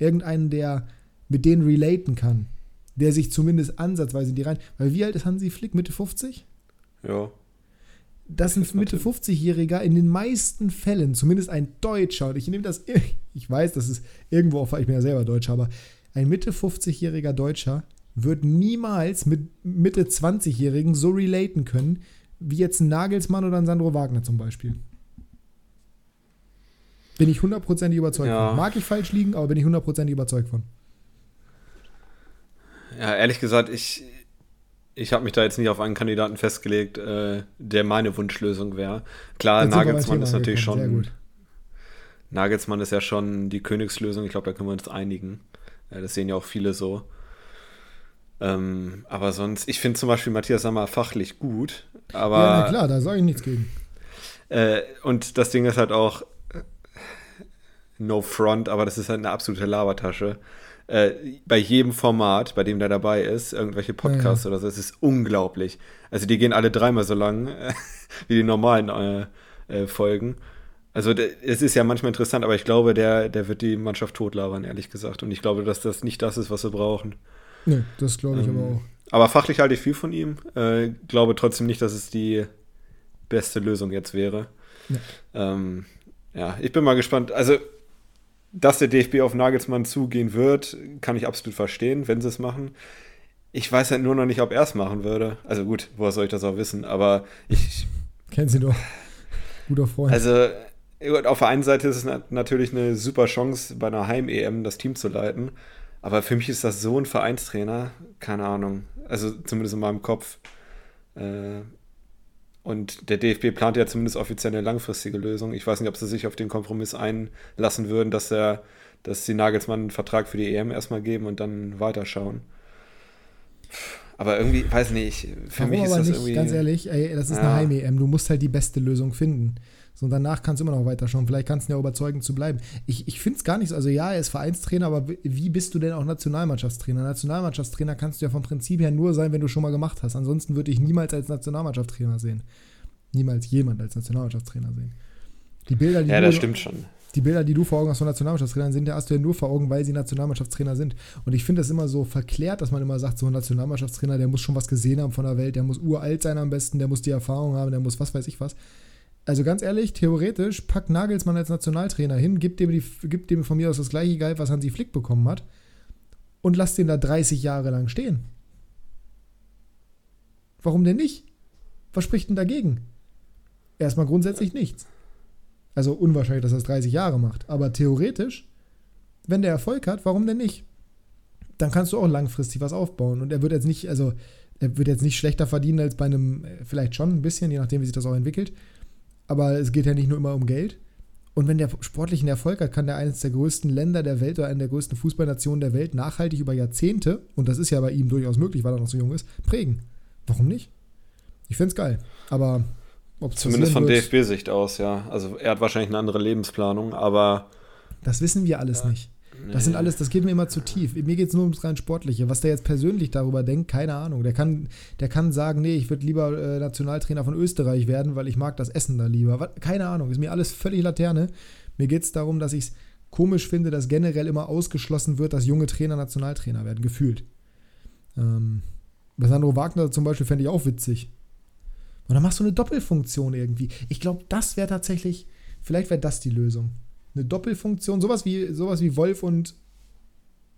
Irgendeinen, der mit denen relaten kann. Der sich zumindest ansatzweise in die rein. Weil wie alt ist Hansi Flick? Mitte 50? Ja. Das ist ein Mitte 50-Jähriger in den meisten Fällen, zumindest ein Deutscher, und ich nehme das ich weiß, das ist irgendwo auch, ich bin ja selber Deutscher, aber ein Mitte 50-jähriger Deutscher wird niemals mit Mitte 20-Jährigen so relaten können, wie jetzt ein Nagelsmann oder ein Sandro Wagner zum Beispiel. Bin ich hundertprozentig überzeugt ja. von. Mag ich falsch liegen, aber bin ich hundertprozentig überzeugt von. Ja, ehrlich gesagt, ich, ich habe mich da jetzt nicht auf einen Kandidaten festgelegt, äh, der meine Wunschlösung wäre. Klar, jetzt Nagelsmann ist natürlich schon. Nagelsmann ist ja schon die Königslösung. Ich glaube, da können wir uns einigen. Äh, das sehen ja auch viele so. Ähm, aber sonst, ich finde zum Beispiel Matthias Sammer fachlich gut. Aber, ja, na klar, da sage ich nichts gegen. Äh, und das Ding ist halt auch, äh, no front, aber das ist halt eine absolute Labertasche. Äh, bei jedem Format, bei dem der dabei ist, irgendwelche Podcasts ja, ja. oder so, es ist unglaublich. Also die gehen alle dreimal so lang wie die normalen äh, äh, Folgen. Also es ist ja manchmal interessant, aber ich glaube, der, der wird die Mannschaft totlabern, ehrlich gesagt. Und ich glaube, dass das nicht das ist, was wir brauchen. Nee, das glaube ich ähm, aber auch. Aber fachlich halte ich viel von ihm. Äh, glaube trotzdem nicht, dass es die beste Lösung jetzt wäre. Ja. Ähm, ja, ich bin mal gespannt. Also, dass der DFB auf Nagelsmann zugehen wird, kann ich absolut verstehen, wenn sie es machen. Ich weiß halt nur noch nicht, ob er es machen würde. Also gut, woher soll ich das auch wissen? Aber ich. Kennen Sie doch. Guter Freund. Also, auf der einen Seite ist es natürlich eine super Chance, bei einer Heim-EM das Team zu leiten. Aber für mich ist das so ein Vereinstrainer, keine Ahnung. Also zumindest in meinem Kopf. Äh, und der DFB plant ja zumindest offiziell eine langfristige Lösung. Ich weiß nicht, ob sie sich auf den Kompromiss einlassen würden, dass er, dass die Nagelsmann einen Vertrag für die EM erstmal geben und dann weiterschauen. Aber irgendwie, weiß nicht, für Warum mich ist das nicht, irgendwie. Ganz ehrlich, ey, das ist ja. eine Heim-EM. Du musst halt die beste Lösung finden. So, und danach kannst du immer noch weiterschauen. Vielleicht kannst du ja überzeugen zu bleiben. Ich, ich finde es gar nicht so. Also, ja, er ist Vereinstrainer, aber wie bist du denn auch Nationalmannschaftstrainer? Nationalmannschaftstrainer kannst du ja vom Prinzip her nur sein, wenn du schon mal gemacht hast. Ansonsten würde ich niemals als Nationalmannschaftstrainer sehen. Niemals jemand als Nationalmannschaftstrainer sehen. Die Bilder, die ja, das stimmt schon. Die Bilder, die du vor Augen hast von Nationalmannschaftstrainern, sind ja hast du ja nur vor Augen, weil sie Nationalmannschaftstrainer sind. Und ich finde das immer so verklärt, dass man immer sagt, so ein Nationalmannschaftstrainer, der muss schon was gesehen haben von der Welt, der muss uralt sein am besten, der muss die Erfahrung haben, der muss was weiß ich was also ganz ehrlich, theoretisch, pack Nagelsmann als Nationaltrainer hin, gib dem, die, gib dem von mir aus das gleiche Geld, was Hansi Flick bekommen hat, und lass den da 30 Jahre lang stehen. Warum denn nicht? Was spricht denn dagegen? Erstmal grundsätzlich nichts. Also unwahrscheinlich, dass er es 30 Jahre macht. Aber theoretisch, wenn der Erfolg hat, warum denn nicht? Dann kannst du auch langfristig was aufbauen. Und er wird jetzt nicht, also er wird jetzt nicht schlechter verdienen als bei einem, äh, vielleicht schon ein bisschen, je nachdem, wie sich das auch entwickelt. Aber es geht ja nicht nur immer um Geld. Und wenn der sportlichen Erfolg hat, kann der eines der größten Länder der Welt oder eine der größten Fußballnationen der Welt nachhaltig über Jahrzehnte, und das ist ja bei ihm durchaus möglich, weil er noch so jung ist, prägen. Warum nicht? Ich finde es geil. Aber Zumindest von DFB-Sicht aus, ja. Also er hat wahrscheinlich eine andere Lebensplanung, aber. Das wissen wir alles ja. nicht. Das sind alles, das geht mir immer zu tief. Mir geht es nur ums rein Sportliche. Was der jetzt persönlich darüber denkt, keine Ahnung. Der kann, der kann sagen, nee, ich würde lieber äh, Nationaltrainer von Österreich werden, weil ich mag das Essen da lieber. Was, keine Ahnung, ist mir alles völlig Laterne. Mir geht es darum, dass ich es komisch finde, dass generell immer ausgeschlossen wird, dass junge Trainer Nationaltrainer werden, gefühlt. Ähm, bei Sandro Wagner zum Beispiel fände ich auch witzig. Und dann machst du eine Doppelfunktion irgendwie. Ich glaube, das wäre tatsächlich, vielleicht wäre das die Lösung eine Doppelfunktion, sowas wie, sowas wie Wolf und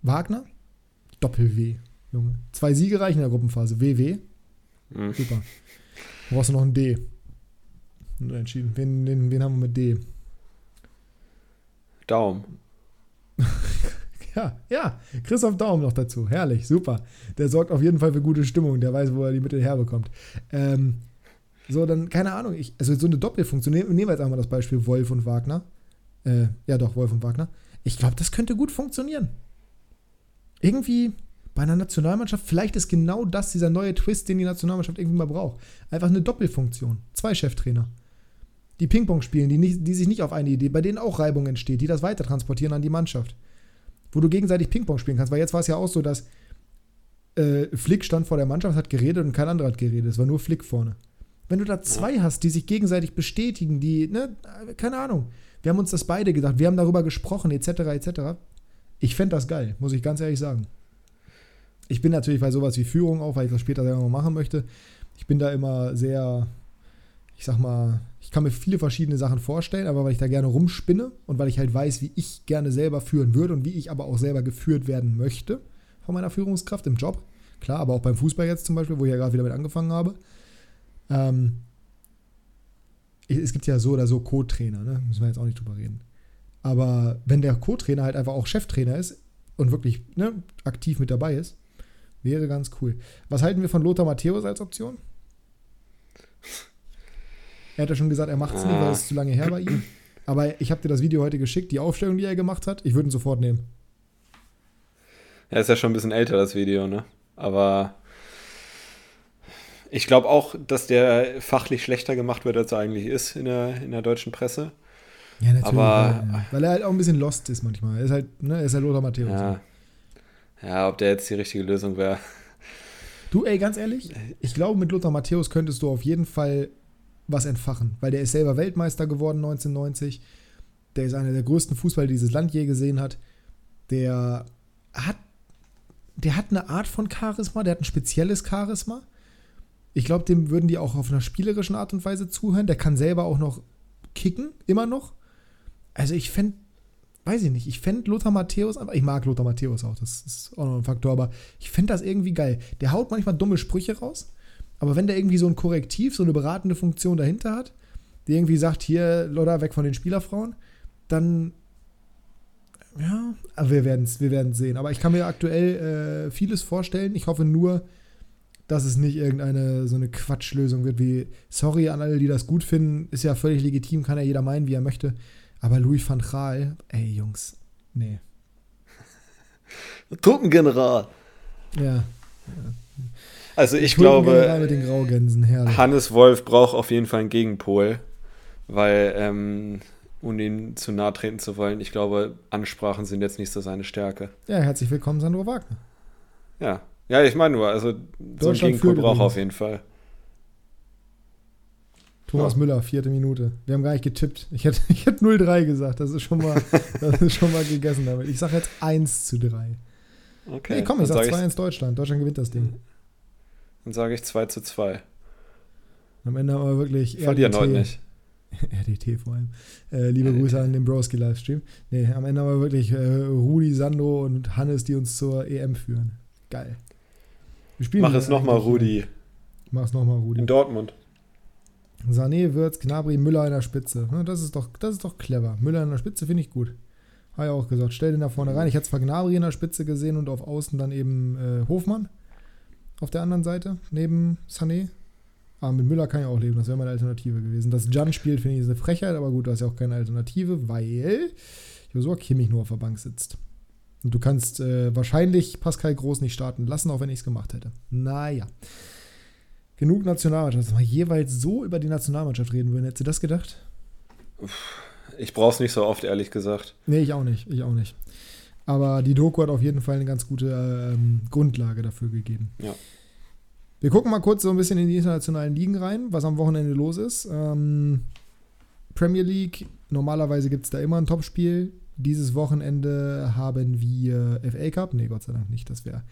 Wagner. Doppel-W, Junge. Zwei Siege reichen in der Gruppenphase. WW. Mhm. Super. Du brauchst du noch ein D. Entschieden. Wen, wen, wen haben wir mit D? Daumen. ja, ja. Christoph Daumen noch dazu. Herrlich, super. Der sorgt auf jeden Fall für gute Stimmung. Der weiß, wo er die Mittel herbekommt. Ähm, so, dann, keine Ahnung. Ich, also so eine Doppelfunktion. Nehmen wir jetzt einmal das Beispiel Wolf und Wagner. Äh, ja, doch, Wolf und Wagner. Ich glaube, das könnte gut funktionieren. Irgendwie bei einer Nationalmannschaft, vielleicht ist genau das dieser neue Twist, den die Nationalmannschaft irgendwie mal braucht. Einfach eine Doppelfunktion. Zwei Cheftrainer. Die Ping-Pong spielen, die, nicht, die sich nicht auf eine Idee, bei denen auch Reibung entsteht, die das weiter transportieren an die Mannschaft. Wo du gegenseitig Ping-Pong spielen kannst. Weil jetzt war es ja auch so, dass äh, Flick stand vor der Mannschaft, hat geredet und kein anderer hat geredet. Es war nur Flick vorne. Wenn du da zwei hast, die sich gegenseitig bestätigen, die, ne, keine Ahnung, wir haben uns das beide gedacht, wir haben darüber gesprochen, etc., etc. Ich fände das geil, muss ich ganz ehrlich sagen. Ich bin natürlich bei sowas wie Führung auch, weil ich das später selber noch machen möchte. Ich bin da immer sehr, ich sag mal, ich kann mir viele verschiedene Sachen vorstellen, aber weil ich da gerne rumspinne und weil ich halt weiß, wie ich gerne selber führen würde und wie ich aber auch selber geführt werden möchte von meiner Führungskraft im Job. Klar, aber auch beim Fußball jetzt zum Beispiel, wo ich ja gerade wieder mit angefangen habe. Ähm, es gibt ja so oder so Co-Trainer, ne? müssen wir jetzt auch nicht drüber reden. Aber wenn der Co-Trainer halt einfach auch Cheftrainer ist und wirklich ne, aktiv mit dabei ist, wäre ganz cool. Was halten wir von Lothar Matthäus als Option? Er hat ja schon gesagt, er macht es nicht, weil es zu lange her bei ihm. Aber ich habe dir das Video heute geschickt, die Aufstellung, die er gemacht hat. Ich würde ihn sofort nehmen. Ja, ist ja schon ein bisschen älter, das Video, ne? Aber ich glaube auch, dass der fachlich schlechter gemacht wird, als er eigentlich ist in der, in der deutschen Presse. Ja, natürlich. Aber, weil, weil er halt auch ein bisschen lost ist manchmal. Er ist halt, ne, er ist halt Lothar Matthäus. Ja. ja, ob der jetzt die richtige Lösung wäre. Du, ey, ganz ehrlich, ich glaube, mit Lothar Matthäus könntest du auf jeden Fall was entfachen, weil der ist selber Weltmeister geworden 1990. Der ist einer der größten Fußballer, die dieses Land je gesehen hat. Der hat, der hat eine Art von Charisma, der hat ein spezielles Charisma. Ich glaube, dem würden die auch auf einer spielerischen Art und Weise zuhören. Der kann selber auch noch kicken, immer noch. Also ich fände, weiß ich nicht, ich fände Lothar Matthäus, aber ich mag Lothar Matthäus auch, das ist auch noch ein Faktor, aber ich fände das irgendwie geil. Der haut manchmal dumme Sprüche raus, aber wenn der irgendwie so ein Korrektiv, so eine beratende Funktion dahinter hat, die irgendwie sagt, hier, Lothar, weg von den Spielerfrauen, dann ja, aber wir werden es wir werden's sehen. Aber ich kann mir aktuell äh, vieles vorstellen. Ich hoffe nur, dass es nicht irgendeine so eine Quatschlösung wird wie, sorry an alle, die das gut finden, ist ja völlig legitim, kann ja jeder meinen, wie er möchte. Aber Louis van Gaal, ey Jungs, nee. Truppengeneral. Ja. ja. Also ich glaube, Hannes Wolf braucht auf jeden Fall einen Gegenpol, weil, ähm, ohne ihn zu nahe treten zu wollen, ich glaube, Ansprachen sind jetzt nicht so seine Stärke. Ja, herzlich willkommen, Sandro Wagner. Ja, ja, ich meine nur, also so ein Gegenpol braucht auf jeden Fall. Thomas ja. Müller, vierte Minute. Wir haben gar nicht getippt. Ich hätte, ich hätte 0-3 gesagt. Das ist schon mal, das ist schon mal gegessen damit. Ich sage jetzt 1 zu 3. Okay. Nee, komm, ich sage sag 2-1 Deutschland. Deutschland gewinnt das Ding. Dann sage ich 2 zu 2. Am Ende haben wir wirklich. Verlieren heute nicht. RDT vor allem. Äh, liebe RDT. Grüße an den Broski-Livestream. Nee, am Ende haben wir wirklich äh, Rudi, Sandro und Hannes, die uns zur EM führen. Geil. Mach es nochmal, Rudi. Mach es nochmal, Rudi. In Dortmund. Sané, Würz, Gnabry, Müller in der Spitze. Das ist doch, das ist doch clever. Müller in der Spitze finde ich gut. Habe ich auch gesagt. Stell den da vorne rein. Ich hätte zwar Gnabry in der Spitze gesehen und auf Außen dann eben äh, Hofmann auf der anderen Seite, neben Sané. Aber mit Müller kann ich auch leben. Das wäre meine Alternative gewesen. Dass Jan spielt, finde ich, ist eine Frechheit, aber gut, du hast ja auch keine Alternative, weil Josua Kimmich nur auf der Bank sitzt. Und du kannst äh, wahrscheinlich Pascal Groß nicht starten lassen, auch wenn ich es gemacht hätte. Naja. Genug Nationalmannschaft. Dass wir jeweils so über die Nationalmannschaft reden würden. Hättest du das gedacht? Ich brauche es nicht so oft, ehrlich gesagt. Nee, ich auch nicht. Ich auch nicht. Aber die Doku hat auf jeden Fall eine ganz gute ähm, Grundlage dafür gegeben. Ja. Wir gucken mal kurz so ein bisschen in die internationalen Ligen rein, was am Wochenende los ist. Ähm, Premier League, normalerweise gibt es da immer ein Topspiel. Dieses Wochenende haben wir FA Cup. Nee, Gott sei Dank nicht. Das wäre,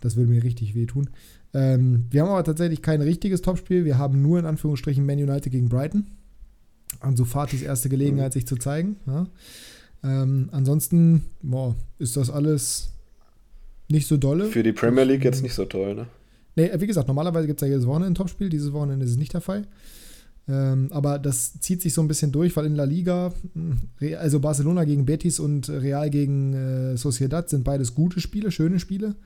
das würde mir richtig wehtun. Ähm, wir haben aber tatsächlich kein richtiges Topspiel. Wir haben nur in Anführungsstrichen Man United gegen Brighton. An Sofatis erste Gelegenheit, sich zu zeigen. Ja. Ähm, ansonsten boah, ist das alles nicht so dolle. Für die Premier League jetzt nicht so toll, ne? Nee, wie gesagt, normalerweise gibt es ja jedes Wochenende ein Topspiel. Dieses Wochenende ist es nicht der Fall. Ähm, aber das zieht sich so ein bisschen durch, weil in La Liga, hm, also Barcelona gegen Betis und Real gegen äh, Sociedad sind beides gute Spiele, schöne Spiele.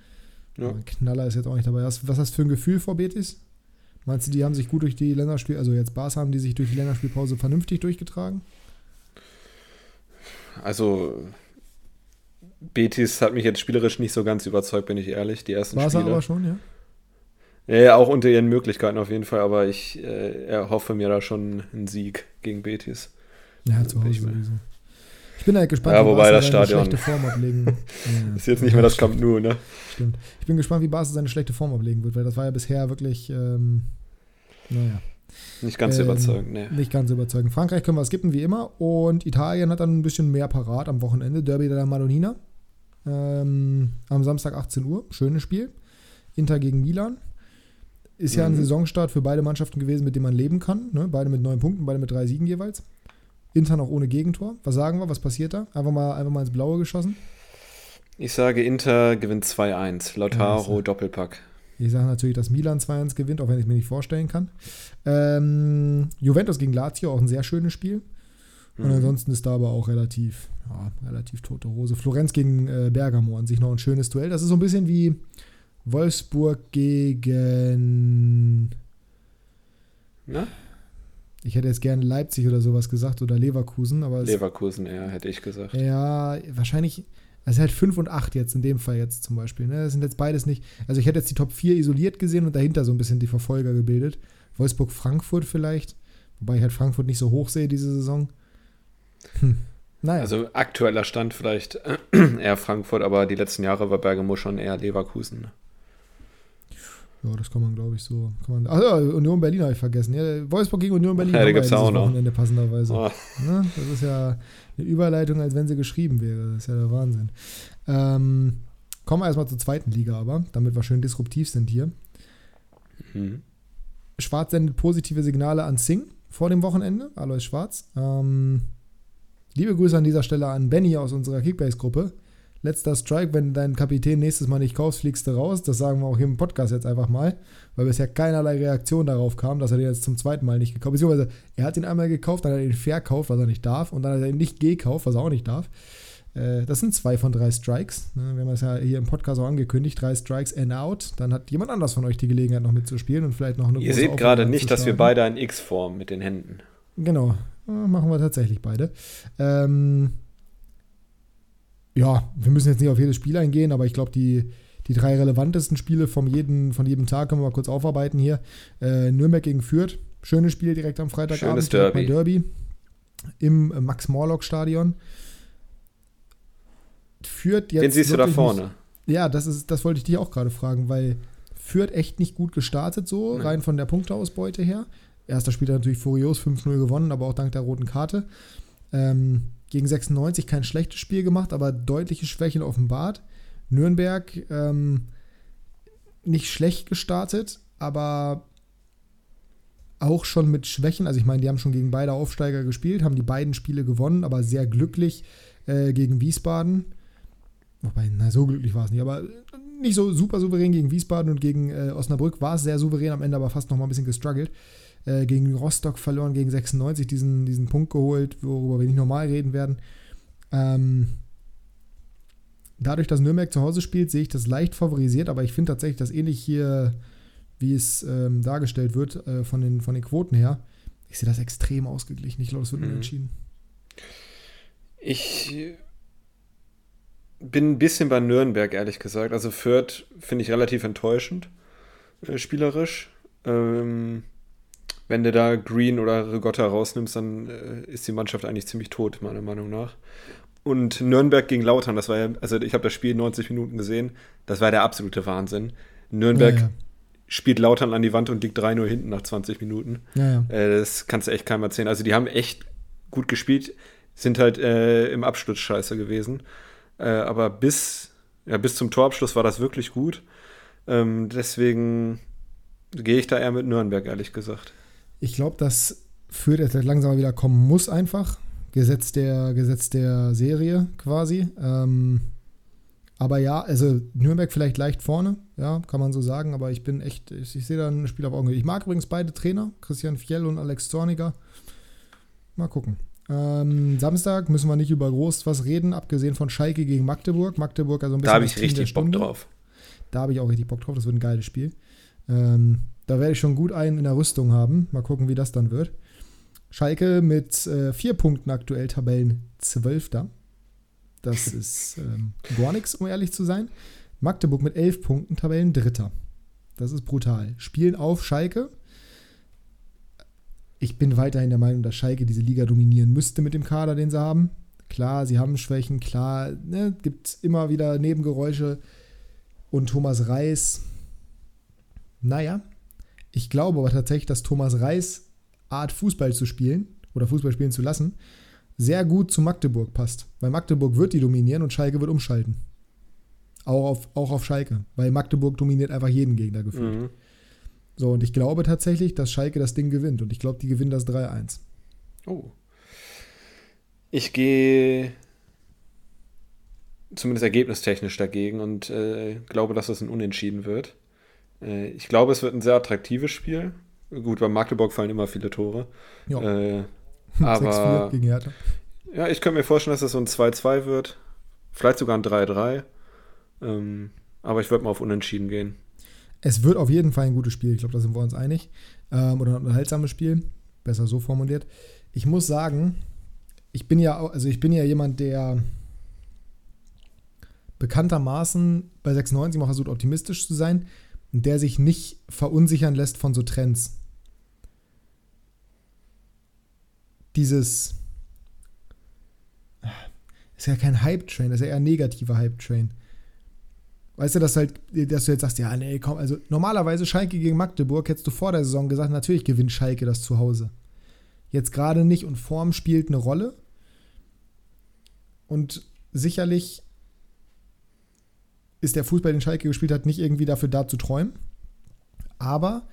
Ja. Knaller ist jetzt auch nicht dabei. Was, was hast du für ein Gefühl vor Betis? Meinst du, die haben sich gut durch die Länderspiel, also jetzt Barca haben die sich durch die Länderspielpause vernünftig durchgetragen? Also Betis hat mich jetzt spielerisch nicht so ganz überzeugt, bin ich ehrlich. Die ersten Barca Spiele. aber schon, ja. Ja, auch unter ihren Möglichkeiten auf jeden Fall, aber ich äh, erhoffe mir da schon einen Sieg gegen Betis. Ja, zu Hause sowieso. Ich bin halt gespannt, ja, wie wobei das Stadion schlechte Form ablegen. ja, ist jetzt nicht mehr das Camp Nou, ne? Stimmt. Ich bin gespannt, wie Barca seine schlechte Form ablegen wird, weil das war ja bisher wirklich, ähm, naja. Nicht ganz ähm, überzeugend, ne. Nicht ganz überzeugend. Frankreich können wir skippen wie immer und Italien hat dann ein bisschen mehr parat am Wochenende. Derby der Madonnina. Ähm, am Samstag 18 Uhr. Schönes Spiel. Inter gegen Milan Ist ja ein mhm. Saisonstart für beide Mannschaften gewesen, mit dem man leben kann. Ne? Beide mit neun Punkten, beide mit drei Siegen jeweils. Inter noch ohne Gegentor. Was sagen wir? Was passiert da? Einfach mal, einfach mal ins Blaue geschossen. Ich sage, Inter gewinnt 2-1. Lautaro, ja, Doppelpack. Ich sage natürlich, dass Milan 2-1 gewinnt, auch wenn ich es mir nicht vorstellen kann. Ähm, Juventus gegen Lazio, auch ein sehr schönes Spiel. Und mhm. ansonsten ist da aber auch relativ, ja, relativ tote Hose. Florenz gegen äh, Bergamo an sich noch ein schönes Duell. Das ist so ein bisschen wie Wolfsburg gegen. Na? Ich hätte jetzt gerne Leipzig oder sowas gesagt oder Leverkusen, aber. Leverkusen, ja, hätte ich gesagt. Ja, wahrscheinlich. Also halt 5 und 8 jetzt in dem Fall jetzt zum Beispiel. Ne? Das sind jetzt beides nicht. Also ich hätte jetzt die Top 4 isoliert gesehen und dahinter so ein bisschen die Verfolger gebildet. Wolfsburg-Frankfurt vielleicht. Wobei ich halt Frankfurt nicht so hoch sehe diese Saison. Hm. Naja. Also aktueller Stand vielleicht eher Frankfurt, aber die letzten Jahre war Bergamo schon eher Leverkusen. Ja, das kann man, glaube ich, so. Kann man, ach ja, Union Berlin habe ich vergessen. Ja, Wolfsburg gegen Union Berlin. Ja, die gibt es auch noch. Wochenende passenderweise. Oh. Ne? Das ist ja eine Überleitung, als wenn sie geschrieben wäre. Das ist ja der Wahnsinn. Ähm, kommen wir erstmal zur zweiten Liga, aber, damit wir schön disruptiv sind hier. Mhm. Schwarz sendet positive Signale an Sing vor dem Wochenende. Alois Schwarz. Ähm, liebe Grüße an dieser Stelle an Benny aus unserer Kickbase-Gruppe letzter Strike, wenn dein Kapitän nächstes Mal nicht kaufst, fliegst du raus. Das sagen wir auch hier im Podcast jetzt einfach mal, weil bisher keinerlei Reaktion darauf kam, dass er den jetzt zum zweiten Mal nicht gekauft hat. Beziehungsweise er hat ihn einmal gekauft, dann hat er ihn verkauft, was er nicht darf, und dann hat er ihn nicht gekauft, was er auch nicht darf. Äh, das sind zwei von drei Strikes. Ne? Wir haben es ja hier im Podcast auch angekündigt: drei Strikes and out. Dann hat jemand anders von euch die Gelegenheit, noch mitzuspielen und vielleicht noch eine Ihr seht gerade nicht, dass wir beide ein X formen mit den Händen. Genau, machen wir tatsächlich beide. Ähm, ja, wir müssen jetzt nicht auf jedes Spiel eingehen, aber ich glaube, die, die drei relevantesten Spiele vom jeden, von jedem Tag können wir mal kurz aufarbeiten hier. Äh, Nürnberg gegen Fürth, schönes Spiel direkt am Freitagabend. Schönes Derby. Derby im äh, Max-Morlock-Stadion. Fürth jetzt. Den siehst du da vorne. Nicht, ja, das, ist, das wollte ich dich auch gerade fragen, weil Fürth echt nicht gut gestartet, so Nein. rein von der Punkteausbeute her. Erster Spiel natürlich furios, 5-0 gewonnen, aber auch dank der roten Karte. Ähm, gegen 96 kein schlechtes Spiel gemacht, aber deutliche Schwächen offenbart. Nürnberg ähm, nicht schlecht gestartet, aber auch schon mit Schwächen. Also ich meine, die haben schon gegen beide Aufsteiger gespielt, haben die beiden Spiele gewonnen, aber sehr glücklich äh, gegen Wiesbaden. Wobei, na, so glücklich war es nicht, aber nicht so super souverän gegen Wiesbaden und gegen äh, Osnabrück war es sehr souverän, am Ende aber fast noch mal ein bisschen gestruggelt äh, gegen Rostock verloren, gegen 96 diesen, diesen Punkt geholt, worüber wir nicht normal reden werden. Ähm, dadurch, dass Nürnberg zu Hause spielt, sehe ich das leicht favorisiert, aber ich finde tatsächlich, dass ähnlich hier, wie es ähm, dargestellt wird, äh, von, den, von den Quoten her, ich sehe das extrem ausgeglichen. Ich glaube, es wird mhm. entschieden. Ich bin ein bisschen bei Nürnberg, ehrlich gesagt. Also Fürth finde ich relativ enttäuschend, äh, spielerisch. Ähm, wenn du da Green oder Rigotta rausnimmst, dann äh, ist die Mannschaft eigentlich ziemlich tot, meiner Meinung nach. Und Nürnberg gegen Lautern, das war ja, also ich habe das Spiel 90 Minuten gesehen, das war der absolute Wahnsinn. Nürnberg ja, ja. spielt Lautern an die Wand und liegt 3-0 hinten nach 20 Minuten. Ja, äh, das kannst du echt keinem erzählen. Also die haben echt gut gespielt, sind halt äh, im Abschluss scheiße gewesen. Äh, aber bis, ja, bis zum Torabschluss war das wirklich gut. Ähm, deswegen gehe ich da eher mit Nürnberg, ehrlich gesagt. Ich glaube, dass Fürth jetzt langsam wieder kommen muss, einfach. Gesetz der, Gesetz der Serie quasi. Ähm, aber ja, also Nürnberg vielleicht leicht vorne, ja, kann man so sagen, aber ich bin echt, ich, ich sehe da ein Spiel auf Augenhöhe. Ich mag übrigens beide Trainer, Christian Fjell und Alex Zorniger. Mal gucken. Ähm, Samstag müssen wir nicht über groß was reden, abgesehen von Schalke gegen Magdeburg. Magdeburg also ein bisschen. Da habe ich richtig Bock drauf. Da habe ich auch richtig Bock drauf, das wird ein geiles Spiel. Ähm, da werde ich schon gut einen in der Rüstung haben. Mal gucken, wie das dann wird. Schalke mit äh, vier Punkten aktuell Tabellen Zwölfter. Das ist ähm, gar nichts, um ehrlich zu sein. Magdeburg mit elf Punkten Tabellen Dritter. Das ist brutal. Spielen auf Schalke. Ich bin weiterhin der Meinung, dass Schalke diese Liga dominieren müsste mit dem Kader, den sie haben. Klar, sie haben Schwächen, klar, ne, gibt immer wieder Nebengeräusche. Und Thomas Reis, naja, ich glaube aber tatsächlich, dass Thomas Reis Art Fußball zu spielen oder Fußball spielen zu lassen, sehr gut zu Magdeburg passt. Weil Magdeburg wird die dominieren und Schalke wird umschalten. Auch auf, auch auf Schalke. Weil Magdeburg dominiert einfach jeden Gegner gefühlt. Mhm. So, und ich glaube tatsächlich, dass Schalke das Ding gewinnt. Und ich glaube, die gewinnen das 3-1. Oh. Ich gehe zumindest ergebnistechnisch dagegen und äh, glaube, dass es ein Unentschieden wird. Äh, ich glaube, es wird ein sehr attraktives Spiel. Gut, bei Magdeburg fallen immer viele Tore. Ja. Äh, aber gegen Hertha. Ja, ich könnte mir vorstellen, dass es so ein 2-2 wird. Vielleicht sogar ein 3-3. Ähm, aber ich würde mal auf Unentschieden gehen. Es wird auf jeden Fall ein gutes Spiel. Ich glaube, da sind wir uns einig. Ähm, oder ein unterhaltsames Spiel. Besser so formuliert. Ich muss sagen, ich bin ja, also ich bin ja jemand, der bekanntermaßen bei 96 mal versucht, optimistisch zu sein der sich nicht verunsichern lässt von so Trends. Dieses ist ja kein Hype-Train, das ist ja eher ein negativer Hype-Train. Weißt du, dass, halt, dass du jetzt sagst, ja, nee, komm, also normalerweise Schalke gegen Magdeburg hättest du vor der Saison gesagt, natürlich gewinnt Schalke das zu Hause. Jetzt gerade nicht und Form spielt eine Rolle. Und sicherlich ist der Fußball, den Schalke gespielt hat, nicht irgendwie dafür da zu träumen. Aber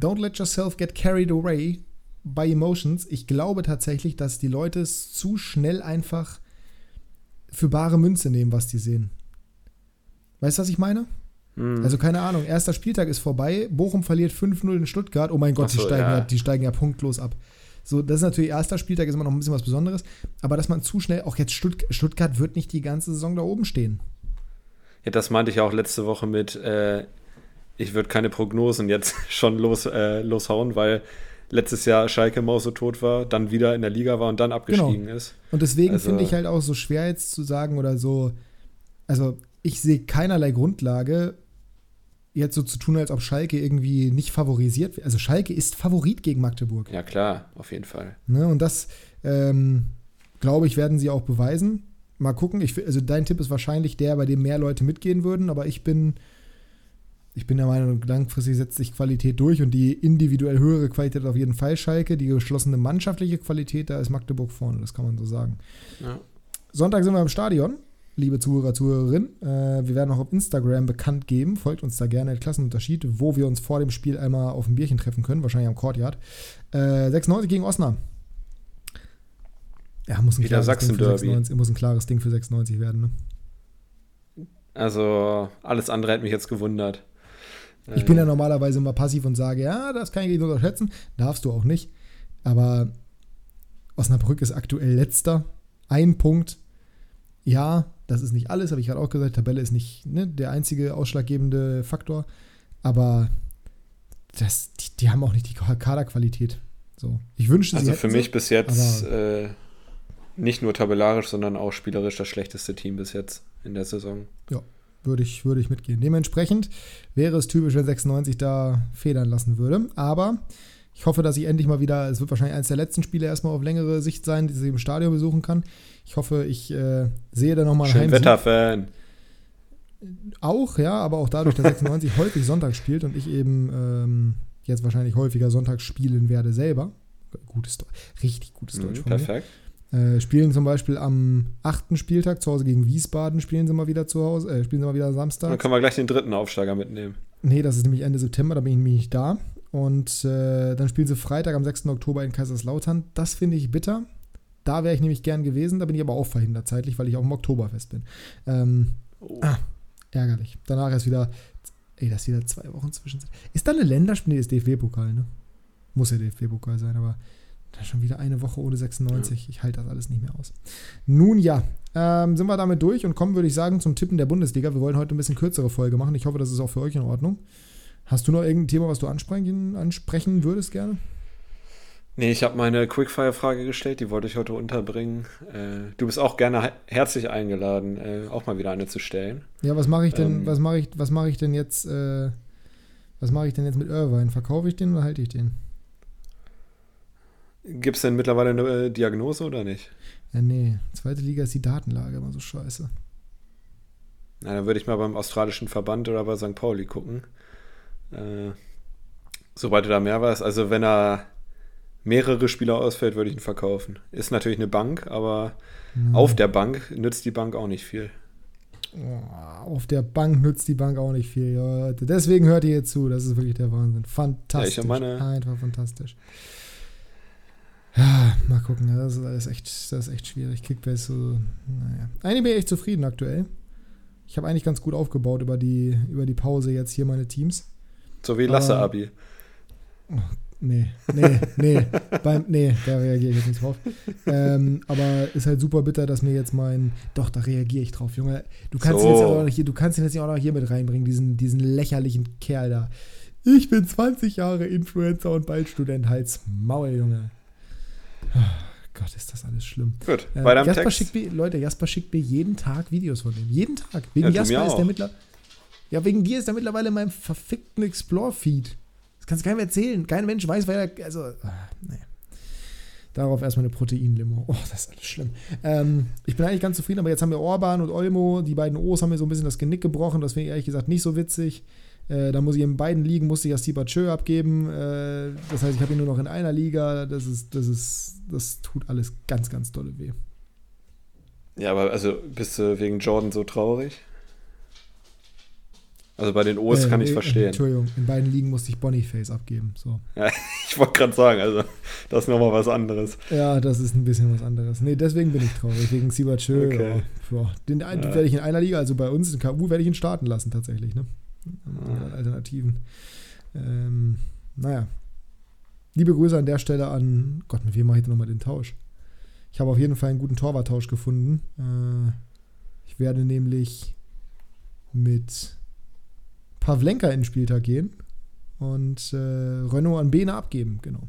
don't let yourself get carried away by emotions. Ich glaube tatsächlich, dass die Leute es zu schnell einfach für bare Münze nehmen, was die sehen. Weißt du, was ich meine? Hm. Also keine Ahnung, erster Spieltag ist vorbei, Bochum verliert 5-0 in Stuttgart. Oh mein Gott, so, die, steigen ja. ja. die steigen ja punktlos ab. So, das ist natürlich erster Spieltag, ist immer noch ein bisschen was Besonderes. Aber dass man zu schnell, auch jetzt Stutt Stuttgart wird nicht die ganze Saison da oben stehen. Ja, das meinte ich auch letzte Woche mit, äh, ich würde keine Prognosen jetzt schon los, äh, loshauen, weil letztes Jahr Schalke Maus so tot war, dann wieder in der Liga war und dann abgestiegen genau. ist. Und deswegen also, finde ich halt auch so schwer jetzt zu sagen oder so, also ich sehe keinerlei Grundlage, jetzt so zu tun, als ob Schalke irgendwie nicht favorisiert wird. Also Schalke ist Favorit gegen Magdeburg. Ja klar, auf jeden Fall. Ne, und das, ähm, glaube ich, werden sie auch beweisen. Mal gucken. Ich, also dein Tipp ist wahrscheinlich der, bei dem mehr Leute mitgehen würden, aber ich bin, ich bin der Meinung, langfristig setzt sich Qualität durch und die individuell höhere Qualität auf jeden Fall Schalke. Die geschlossene mannschaftliche Qualität, da ist Magdeburg vorne, das kann man so sagen. Ja. Sonntag sind wir im Stadion, liebe Zuhörer, Zuhörerinnen. Äh, wir werden auch auf Instagram bekannt geben. Folgt uns da gerne, Klassenunterschied, wo wir uns vor dem Spiel einmal auf ein Bierchen treffen können, wahrscheinlich am Courtyard. Äh, 96 gegen Osnabrück. Ja, muss ein, klares Ding, für 96, muss ein klares Ding für 96 werden. Ne? Also, alles andere hätte mich jetzt gewundert. Ich bin ja normalerweise immer passiv und sage, ja, das kann ich nicht unterschätzen. Darfst du auch nicht. Aber Osnabrück ist aktuell letzter. Ein Punkt. Ja, das ist nicht alles, habe ich gerade auch gesagt. Tabelle ist nicht ne, der einzige ausschlaggebende Faktor. Aber das, die, die haben auch nicht die Kaderqualität. So. Ich wünschte, Also für mich bis jetzt äh, nicht nur tabellarisch, sondern auch spielerisch das schlechteste Team bis jetzt in der Saison. Ja, würde ich, würde ich mitgehen. Dementsprechend wäre es typisch, wenn 96 da federn lassen würde. Aber ich hoffe, dass ich endlich mal wieder, es wird wahrscheinlich eines der letzten Spiele erstmal auf längere Sicht sein, die ich im Stadion besuchen kann. Ich hoffe, ich äh, sehe da nochmal einen Wetterfan. Auch, ja, aber auch dadurch, dass 96 häufig Sonntag spielt und ich eben ähm, jetzt wahrscheinlich häufiger Sonntag spielen werde selber. Gutes, richtig gutes Deutsch. Mhm, perfekt. Mir. Äh, spielen zum Beispiel am achten Spieltag zu Hause gegen Wiesbaden, spielen sie mal wieder zu Hause, äh, spielen sie mal wieder Samstag. Dann können wir gleich den dritten Aufsteiger mitnehmen. Nee, das ist nämlich Ende September, da bin ich nämlich nicht da. Und äh, dann spielen sie Freitag am 6. Oktober in Kaiserslautern. Das finde ich bitter. Da wäre ich nämlich gern gewesen, da bin ich aber auch verhindert zeitlich, weil ich auch im Oktoberfest bin. Ähm, oh. ah, ärgerlich. Danach ist wieder, ey, das ist wieder zwei Wochen zwischen. Ist da eine Länderspiel? Nee, ist DFB-Pokal, ne? Muss ja DFB-Pokal sein, aber da schon wieder eine Woche ohne 96. Ja. Ich halte das alles nicht mehr aus. Nun ja, ähm, sind wir damit durch und kommen, würde ich sagen, zum Tippen der Bundesliga. Wir wollen heute ein bisschen kürzere Folge machen. Ich hoffe, das ist auch für euch in Ordnung. Hast du noch irgendein Thema, was du ansprechen, ansprechen würdest gerne? Nee, ich habe meine Quickfire-Frage gestellt, die wollte ich heute unterbringen. Äh, du bist auch gerne herzlich eingeladen, äh, auch mal wieder eine zu stellen. Ja, was mache ich denn, ähm, was mache ich, was mache ich denn jetzt, äh, was mache ich denn jetzt mit Irvine? Verkaufe ich den oder halte ich den? Gibt es denn mittlerweile eine äh, Diagnose oder nicht? Ja, nee. Zweite Liga ist die Datenlage immer so scheiße. Na, dann würde ich mal beim australischen Verband oder bei St. Pauli gucken. Äh, sobald du da mehr weißt. Also, wenn er mehrere Spieler ausfällt, würde ich ihn verkaufen. Ist natürlich eine Bank, aber mhm. auf der Bank nützt die Bank auch nicht viel. Oh, auf der Bank nützt die Bank auch nicht viel. Deswegen hört ihr jetzt zu. Das ist wirklich der Wahnsinn. Fantastisch. Ja, meine... Einfach fantastisch. Ja, mal gucken. Das ist alles echt, das ist echt schwierig. Kickbase so, naja. Eigentlich bin ich echt zufrieden aktuell. Ich habe eigentlich ganz gut aufgebaut über die, über die Pause jetzt hier meine Teams. So wie Lasse-Abi. Oh, nee, nee, nee, beim, nee, da reagiere ich jetzt nicht drauf. Ähm, aber ist halt super bitter, dass mir jetzt mein, doch, da reagiere ich drauf, Junge. Du kannst, so. ihn jetzt auch noch hier, du kannst ihn jetzt auch noch hier mit reinbringen, diesen, diesen lächerlichen Kerl da. Ich bin 20 Jahre Influencer und bald Student, Hals, Maul, Junge. Oh, Gott, ist das alles schlimm. Gut, äh, weiter Jasper Text. schickt mir, Leute, Jasper schickt mir jeden Tag Videos von ihm. Jeden Tag. Wegen ja, Jasper ist der mittlerweile. Ja, wegen dir ist er mittlerweile in meinem verfickten Explore-Feed. Das kannst du keinem erzählen. Kein Mensch weiß, weil er. Also, ah, naja. Darauf erstmal eine Proteinlimo. Oh, das ist alles schlimm. Ähm, ich bin eigentlich ganz zufrieden, aber jetzt haben wir Orban und Olmo. Die beiden O's haben mir so ein bisschen das Genick gebrochen. Das finde ich ehrlich gesagt nicht so witzig. Äh, da muss ich in beiden Ligen, musste ich ja Steve Chö abgeben. Äh, das heißt, ich habe ihn nur noch in einer Liga. Das ist, das ist, das tut alles ganz, ganz dolle weh. Ja, aber also bist du wegen Jordan so traurig? Also bei den O's äh, kann ich äh, verstehen. Entschuldigung, in beiden Ligen musste ich Boniface abgeben. So. Ja, ich wollte gerade sagen, also das ist nochmal was anderes. Ja, das ist ein bisschen was anderes. Nee, deswegen bin ich traurig, wegen Siebert Schö. Okay. Oh, den ja. werde ich in einer Liga, also bei uns in KU, werde ich ihn starten lassen tatsächlich. Ne? Ja. Alternativen. Ähm, naja. Liebe Grüße an der Stelle an, Gott, mit wem mache ich denn nochmal den Tausch? Ich habe auf jeden Fall einen guten Torwarttausch gefunden. Äh, ich werde nämlich mit Pavlenka in den Spieltag gehen und äh, Renault an Bene abgeben, genau.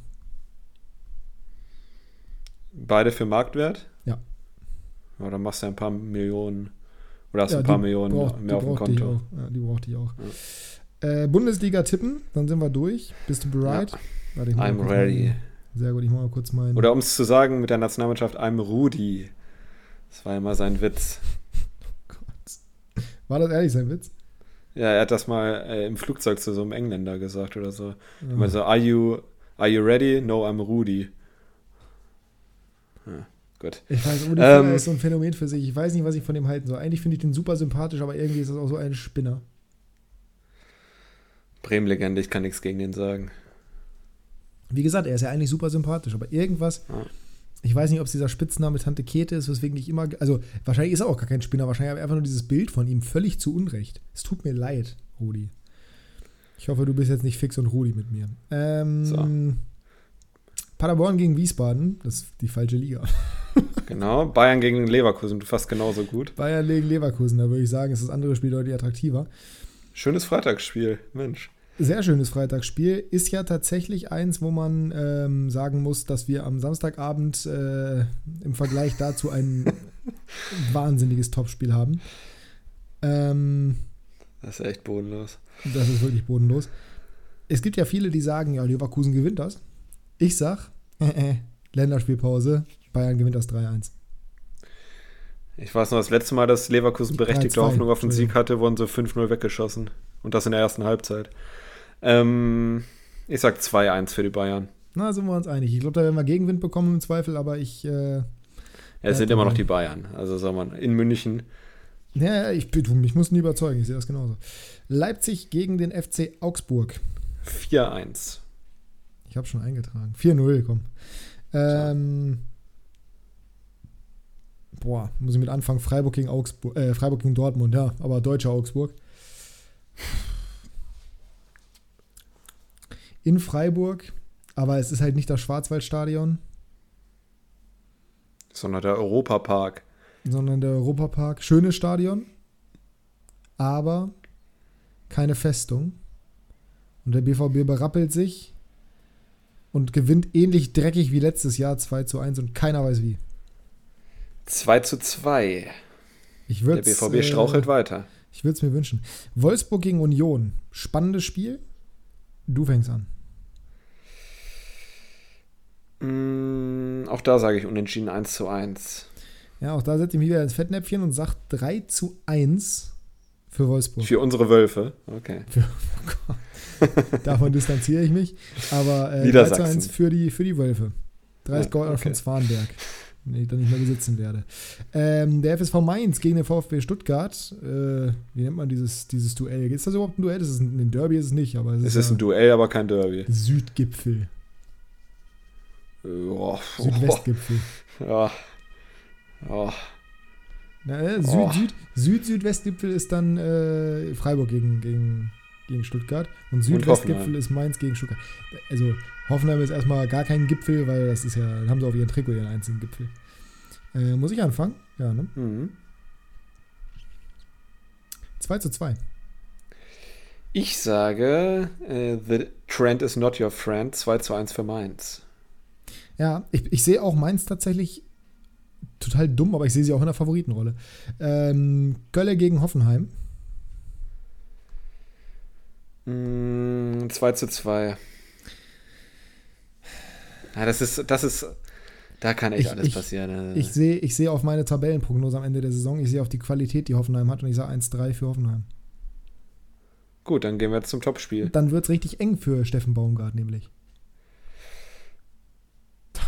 Beide für Marktwert? Ja. Ja, dann machst du ein paar Millionen oder hast du ja, ein paar Millionen braucht, mehr auf dem Konto. Ja, die brauchte ich auch. Ja. Äh, Bundesliga tippen, dann sind wir durch. Bist du bereit? Ja. Warte, I'm ready. Meinen, sehr gut, ich mache mal kurz meinen. Oder um es zu sagen mit der Nationalmannschaft, I'm Rudi. Das war immer sein Witz. Oh Gott. War das ehrlich sein Witz? Ja, er hat das mal äh, im Flugzeug zu so einem Engländer gesagt oder so. Ja. Immer so, are you, are you ready? No, I'm Rudy. Ja, gut. Ich weiß, Rudi ähm, ist so ein Phänomen für sich. Ich weiß nicht, was ich von dem halten soll. Eigentlich finde ich den super sympathisch, aber irgendwie ist das auch so ein Spinner. Bremen-Legende, ich kann nichts gegen den sagen. Wie gesagt, er ist ja eigentlich super sympathisch, aber irgendwas, ja. Ich weiß nicht, ob es dieser Spitzname Tante Kete ist, weswegen ich immer. Also, wahrscheinlich ist er auch gar kein Spinner. Wahrscheinlich habe ich einfach nur dieses Bild von ihm völlig zu Unrecht. Es tut mir leid, Rudi. Ich hoffe, du bist jetzt nicht fix und Rudi mit mir. Ähm, so. Paderborn gegen Wiesbaden, das ist die falsche Liga. genau, Bayern gegen Leverkusen, fast genauso gut. Bayern gegen Leverkusen, da würde ich sagen, ist das andere Spiel deutlich attraktiver. Schönes Freitagsspiel, Mensch sehr schönes Freitagsspiel. Ist ja tatsächlich eins, wo man ähm, sagen muss, dass wir am Samstagabend äh, im Vergleich dazu ein wahnsinniges Topspiel haben. Ähm, das ist echt bodenlos. Das ist wirklich bodenlos. Es gibt ja viele, die sagen, ja, Leverkusen gewinnt das. Ich sag, äh, äh, Länderspielpause, Bayern gewinnt das 3-1. Ich weiß noch, das letzte Mal, dass Leverkusen berechtigte Hoffnung auf den Sieg hatte, wurden sie 5-0 weggeschossen. Und das in der ersten Halbzeit. Ähm, ich sag 2-1 für die Bayern. Na, sind wir uns einig. Ich glaube, da werden wir Gegenwind bekommen im Zweifel, aber ich. Äh, ja, es sind immer noch die Bayern. Also sagen wir in München. Ja, ich, ich muss ihn überzeugen, ich sehe das genauso. Leipzig gegen den FC Augsburg. 4-1. Ich habe schon eingetragen. 4-0, komm. Ähm, boah, muss ich mit anfangen. Freiburg gegen Augsburg, äh, Freiburg gegen Dortmund, ja, aber deutscher Augsburg. In Freiburg, aber es ist halt nicht das Schwarzwaldstadion. Sondern der Europapark. Sondern der Europapark. Schönes Stadion, aber keine Festung. Und der BVB berappelt sich und gewinnt ähnlich dreckig wie letztes Jahr 2 zu 1 und keiner weiß wie. 2 zu 2. Ich der BVB strauchelt äh, weiter. Ich würde es mir wünschen. Wolfsburg gegen Union. Spannendes Spiel. Du fängst an. Mm, auch da sage ich unentschieden 1 zu 1. Ja, auch da setze ich mich wieder ins Fettnäpfchen und sage 3 zu 1 für Wolfsburg. Für unsere Wölfe, okay. Für, oh Davon distanziere ich mich. Aber äh, 3 zu 1 für die, für die Wölfe. 30 ja, Gold okay. von Zwanberg. wenn ich dann nicht mehr besitzen werde. Ähm, der FSV Mainz gegen den VfB Stuttgart. Äh, wie nennt man dieses, dieses Duell? Ist das überhaupt ein Duell? Das ist ein, ein Derby ist es nicht, aber es, es ist, ist ein Duell, aber kein Derby. Südgipfel. Oh, Südwestgipfel. Ja. Oh. Na, Süd, oh. Süd, Süd, Südwestgipfel ist dann äh, Freiburg gegen, gegen, gegen Stuttgart und Südwestgipfel ist Mainz gegen Stuttgart. Also Hoffenheim ist erstmal gar kein Gipfel, weil das ist ja, dann haben sie auf ihren Trikot ihren einzigen Gipfel. Äh, muss ich anfangen? Ja, ne? Mhm. 2 zu 2. Ich sage, uh, the trend is not your friend. 2 zu 1 für Mainz. Ja, ich, ich sehe auch Mainz tatsächlich total dumm, aber ich sehe sie auch in der Favoritenrolle. Ähm, Gölle gegen Hoffenheim. Mm, 2 zu 2. Ja, das ist, das ist, da kann echt ich, alles ich, passieren. Ich sehe ich seh auf meine Tabellenprognose am Ende der Saison, ich sehe auf die Qualität, die Hoffenheim hat und ich sage 1-3 für Hoffenheim. Gut, dann gehen wir jetzt zum Topspiel. Dann wird es richtig eng für Steffen Baumgart, nämlich.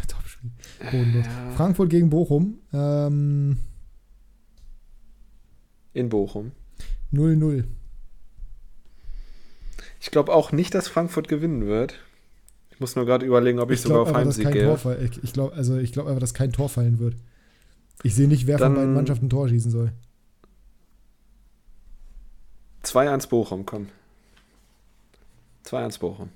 Topspiel. Bodenlos. Ja. Frankfurt gegen Bochum. Ähm, In Bochum. 0-0. Ich glaube auch nicht, dass Frankfurt gewinnen wird. Ich muss nur gerade überlegen, ob ich, ich sogar auf Heimsieg gehe. ich, ich glaube also glaub einfach, dass kein Tor fallen wird. Ich sehe nicht, wer Dann von beiden Mannschaften ein Tor schießen soll. 2-1 Bochum, komm. 2-1 Bochum.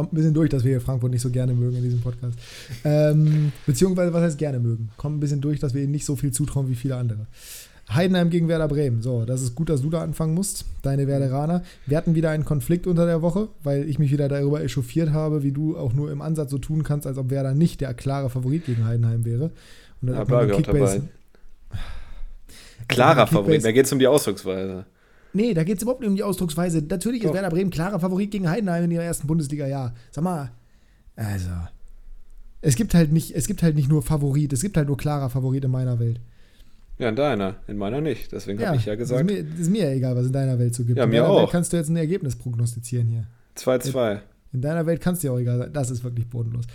Kommt ein bisschen durch, dass wir Frankfurt nicht so gerne mögen in diesem Podcast. Ähm, beziehungsweise, was heißt gerne mögen? Kommt ein bisschen durch, dass wir ihnen nicht so viel zutrauen wie viele andere. Heidenheim gegen Werder Bremen. So, das ist gut, dass du da anfangen musst, deine Werderaner. Wir hatten wieder einen Konflikt unter der Woche, weil ich mich wieder darüber echauffiert habe, wie du auch nur im Ansatz so tun kannst, als ob Werder nicht der klare Favorit gegen Heidenheim wäre. Und dann ja, bleibe auch dabei. Klarer Favorit, da geht es um die Ausdrucksweise. Nee, da geht es überhaupt nicht um die Ausdrucksweise. Natürlich Doch. ist Werder Bremen klarer Favorit gegen Heidenheim in ihrer ersten Bundesliga, ja. Sag mal, also. Es gibt halt nicht, es gibt halt nicht nur Favorit, es gibt halt nur klarer Favorit in meiner Welt. Ja, in deiner, in meiner nicht. Deswegen ja, habe ich ja gesagt. Ist, mir, ist mir ja egal, was in deiner Welt so gibt. Ja, in mir deiner auch. Welt kannst du jetzt ein Ergebnis prognostizieren hier. 2-2. In, in deiner Welt kannst du ja auch egal sein. Das ist wirklich bodenlos.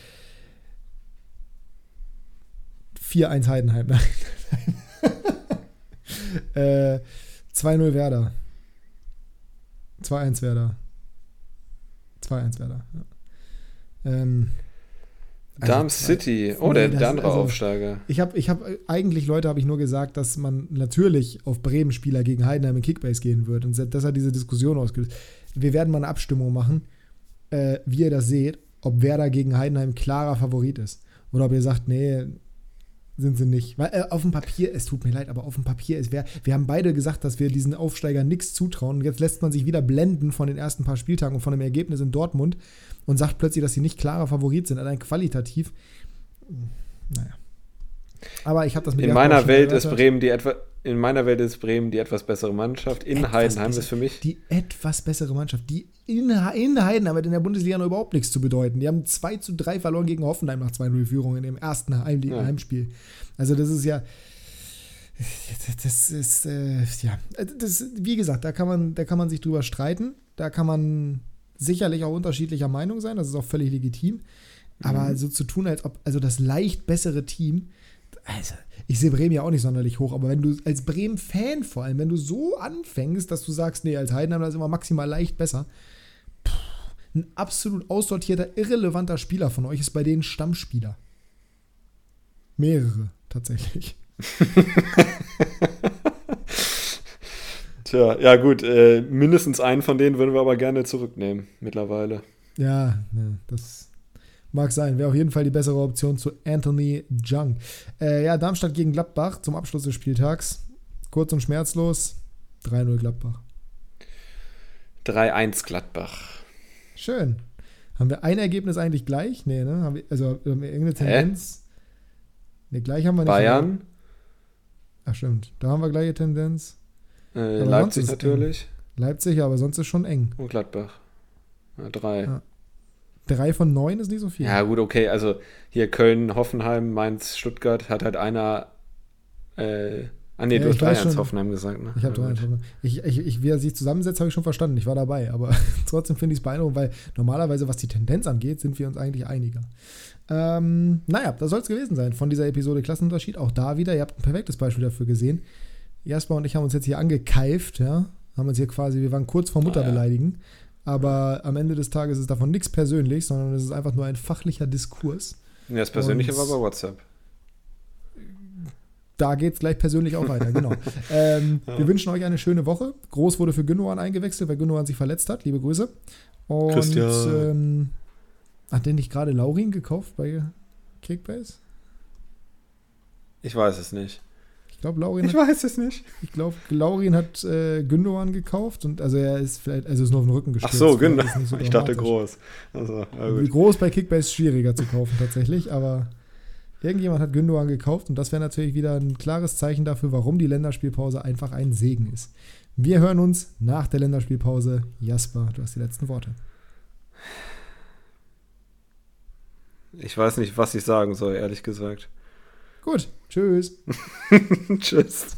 4-1 Heidenheim. äh, 2-0 Werder. 2-1 Werder. 2-1 Werder. Ja. Ähm, also, Darm City. Oh, nee, der, andere also, Aufsteiger. Ich habe ich hab, eigentlich, Leute, habe ich nur gesagt, dass man natürlich auf Bremen-Spieler gegen Heidenheim in Kickbase gehen wird. Und das hat diese Diskussion ausgelöst. Wir werden mal eine Abstimmung machen, äh, wie ihr das seht, ob Werder gegen Heidenheim klarer Favorit ist. Oder ob ihr sagt, nee, sind sie nicht. Weil äh, auf dem Papier, es tut mir leid, aber auf dem Papier ist wer. Wir haben beide gesagt, dass wir diesen Aufsteiger nichts zutrauen. Und jetzt lässt man sich wieder blenden von den ersten paar Spieltagen und von dem Ergebnis in Dortmund und sagt plötzlich, dass sie nicht klarer Favorit sind, allein qualitativ. Naja. Aber ich habe das mit in meiner Welt ist Bremen die etwa in meiner Welt ist Bremen die etwas bessere Mannschaft. In etwas Heidenheim besser, ist für mich die etwas bessere Mannschaft. Die in, in Heidenheim hat in der Bundesliga noch überhaupt nichts zu bedeuten. Die haben 2 zu 3 verloren gegen Hoffenheim nach 2-0 Führung in dem ersten Heim ja. Heimspiel. Also das ist ja das ist äh, ja das, wie gesagt, da kann man da kann man sich drüber streiten. Da kann man sicherlich auch unterschiedlicher Meinung sein, das ist auch völlig legitim. Aber mhm. so zu tun, als ob, also das leicht bessere Team, also ich sehe Bremen ja auch nicht sonderlich hoch, aber wenn du als Bremen-Fan vor allem, wenn du so anfängst, dass du sagst, nee, als Heidenheim das ist immer maximal leicht besser, pff, ein absolut aussortierter, irrelevanter Spieler von euch ist bei denen Stammspieler. Mehrere, tatsächlich. Tja, ja gut, äh, mindestens einen von denen würden wir aber gerne zurücknehmen mittlerweile. Ja, ne, das mag sein. Wäre auf jeden Fall die bessere Option zu Anthony Jung. Äh, ja, Darmstadt gegen Gladbach zum Abschluss des Spieltags. Kurz und schmerzlos. 3-0 Gladbach. 3-1 Gladbach. Schön. Haben wir ein Ergebnis eigentlich gleich? Nee, ne? Haben wir, also haben wir irgendeine Tendenz? Hä? Ne, gleich haben wir nicht. Bayern? Ach, stimmt. Da haben wir gleiche Tendenz. Äh, Leipzig natürlich. Eng. Leipzig, aber sonst ist schon eng. Und Gladbach. Ja, drei. Ja. Drei von neun ist nicht so viel. Ja, gut, okay. Also hier Köln, Hoffenheim, Mainz, Stuttgart hat halt einer äh, Ah, nee, ja, du hast 3-1 Hoffenheim gesagt, ne? Ich habe 3-1 Hoffenheim. Ich, ich, ich, wie er sich zusammensetzt, habe ich schon verstanden. Ich war dabei. Aber trotzdem finde ich es beeindruckend, weil normalerweise, was die Tendenz angeht, sind wir uns eigentlich einiger. Ähm, naja, das soll es gewesen sein von dieser Episode Klassenunterschied. Auch da wieder, ihr habt ein perfektes Beispiel dafür gesehen. Jasper und ich haben uns jetzt hier angekeift, ja. Haben uns hier quasi, wir waren kurz vor Mutter ah, ja. beleidigen. Aber am Ende des Tages ist davon nichts persönlich, sondern es ist einfach nur ein fachlicher Diskurs. Ja, das Persönliche und war bei WhatsApp. Da geht es gleich persönlich auch weiter, genau. ähm, ja. Wir wünschen euch eine schöne Woche. Groß wurde für Gündogan eingewechselt, weil Gündogan sich verletzt hat. Liebe Grüße. Und Christian. Ähm, hat den nicht gerade Laurin gekauft bei Kickbase? Ich weiß es nicht. Ich glaube, Laurin. Ich hat, weiß es nicht. Ich glaube, Laurin hat äh, Gündogan gekauft und also er ist vielleicht, also ist nur auf den Rücken gestürzt. Ach so, Gündogan. So ich dachte groß. Also, groß bei Kickbase schwieriger zu kaufen tatsächlich, aber irgendjemand hat Gündogan gekauft und das wäre natürlich wieder ein klares Zeichen dafür, warum die Länderspielpause einfach ein Segen ist. Wir hören uns nach der Länderspielpause. Jasper, du hast die letzten Worte. Ich weiß nicht, was ich sagen soll, ehrlich gesagt. Gut, tschüss. tschüss.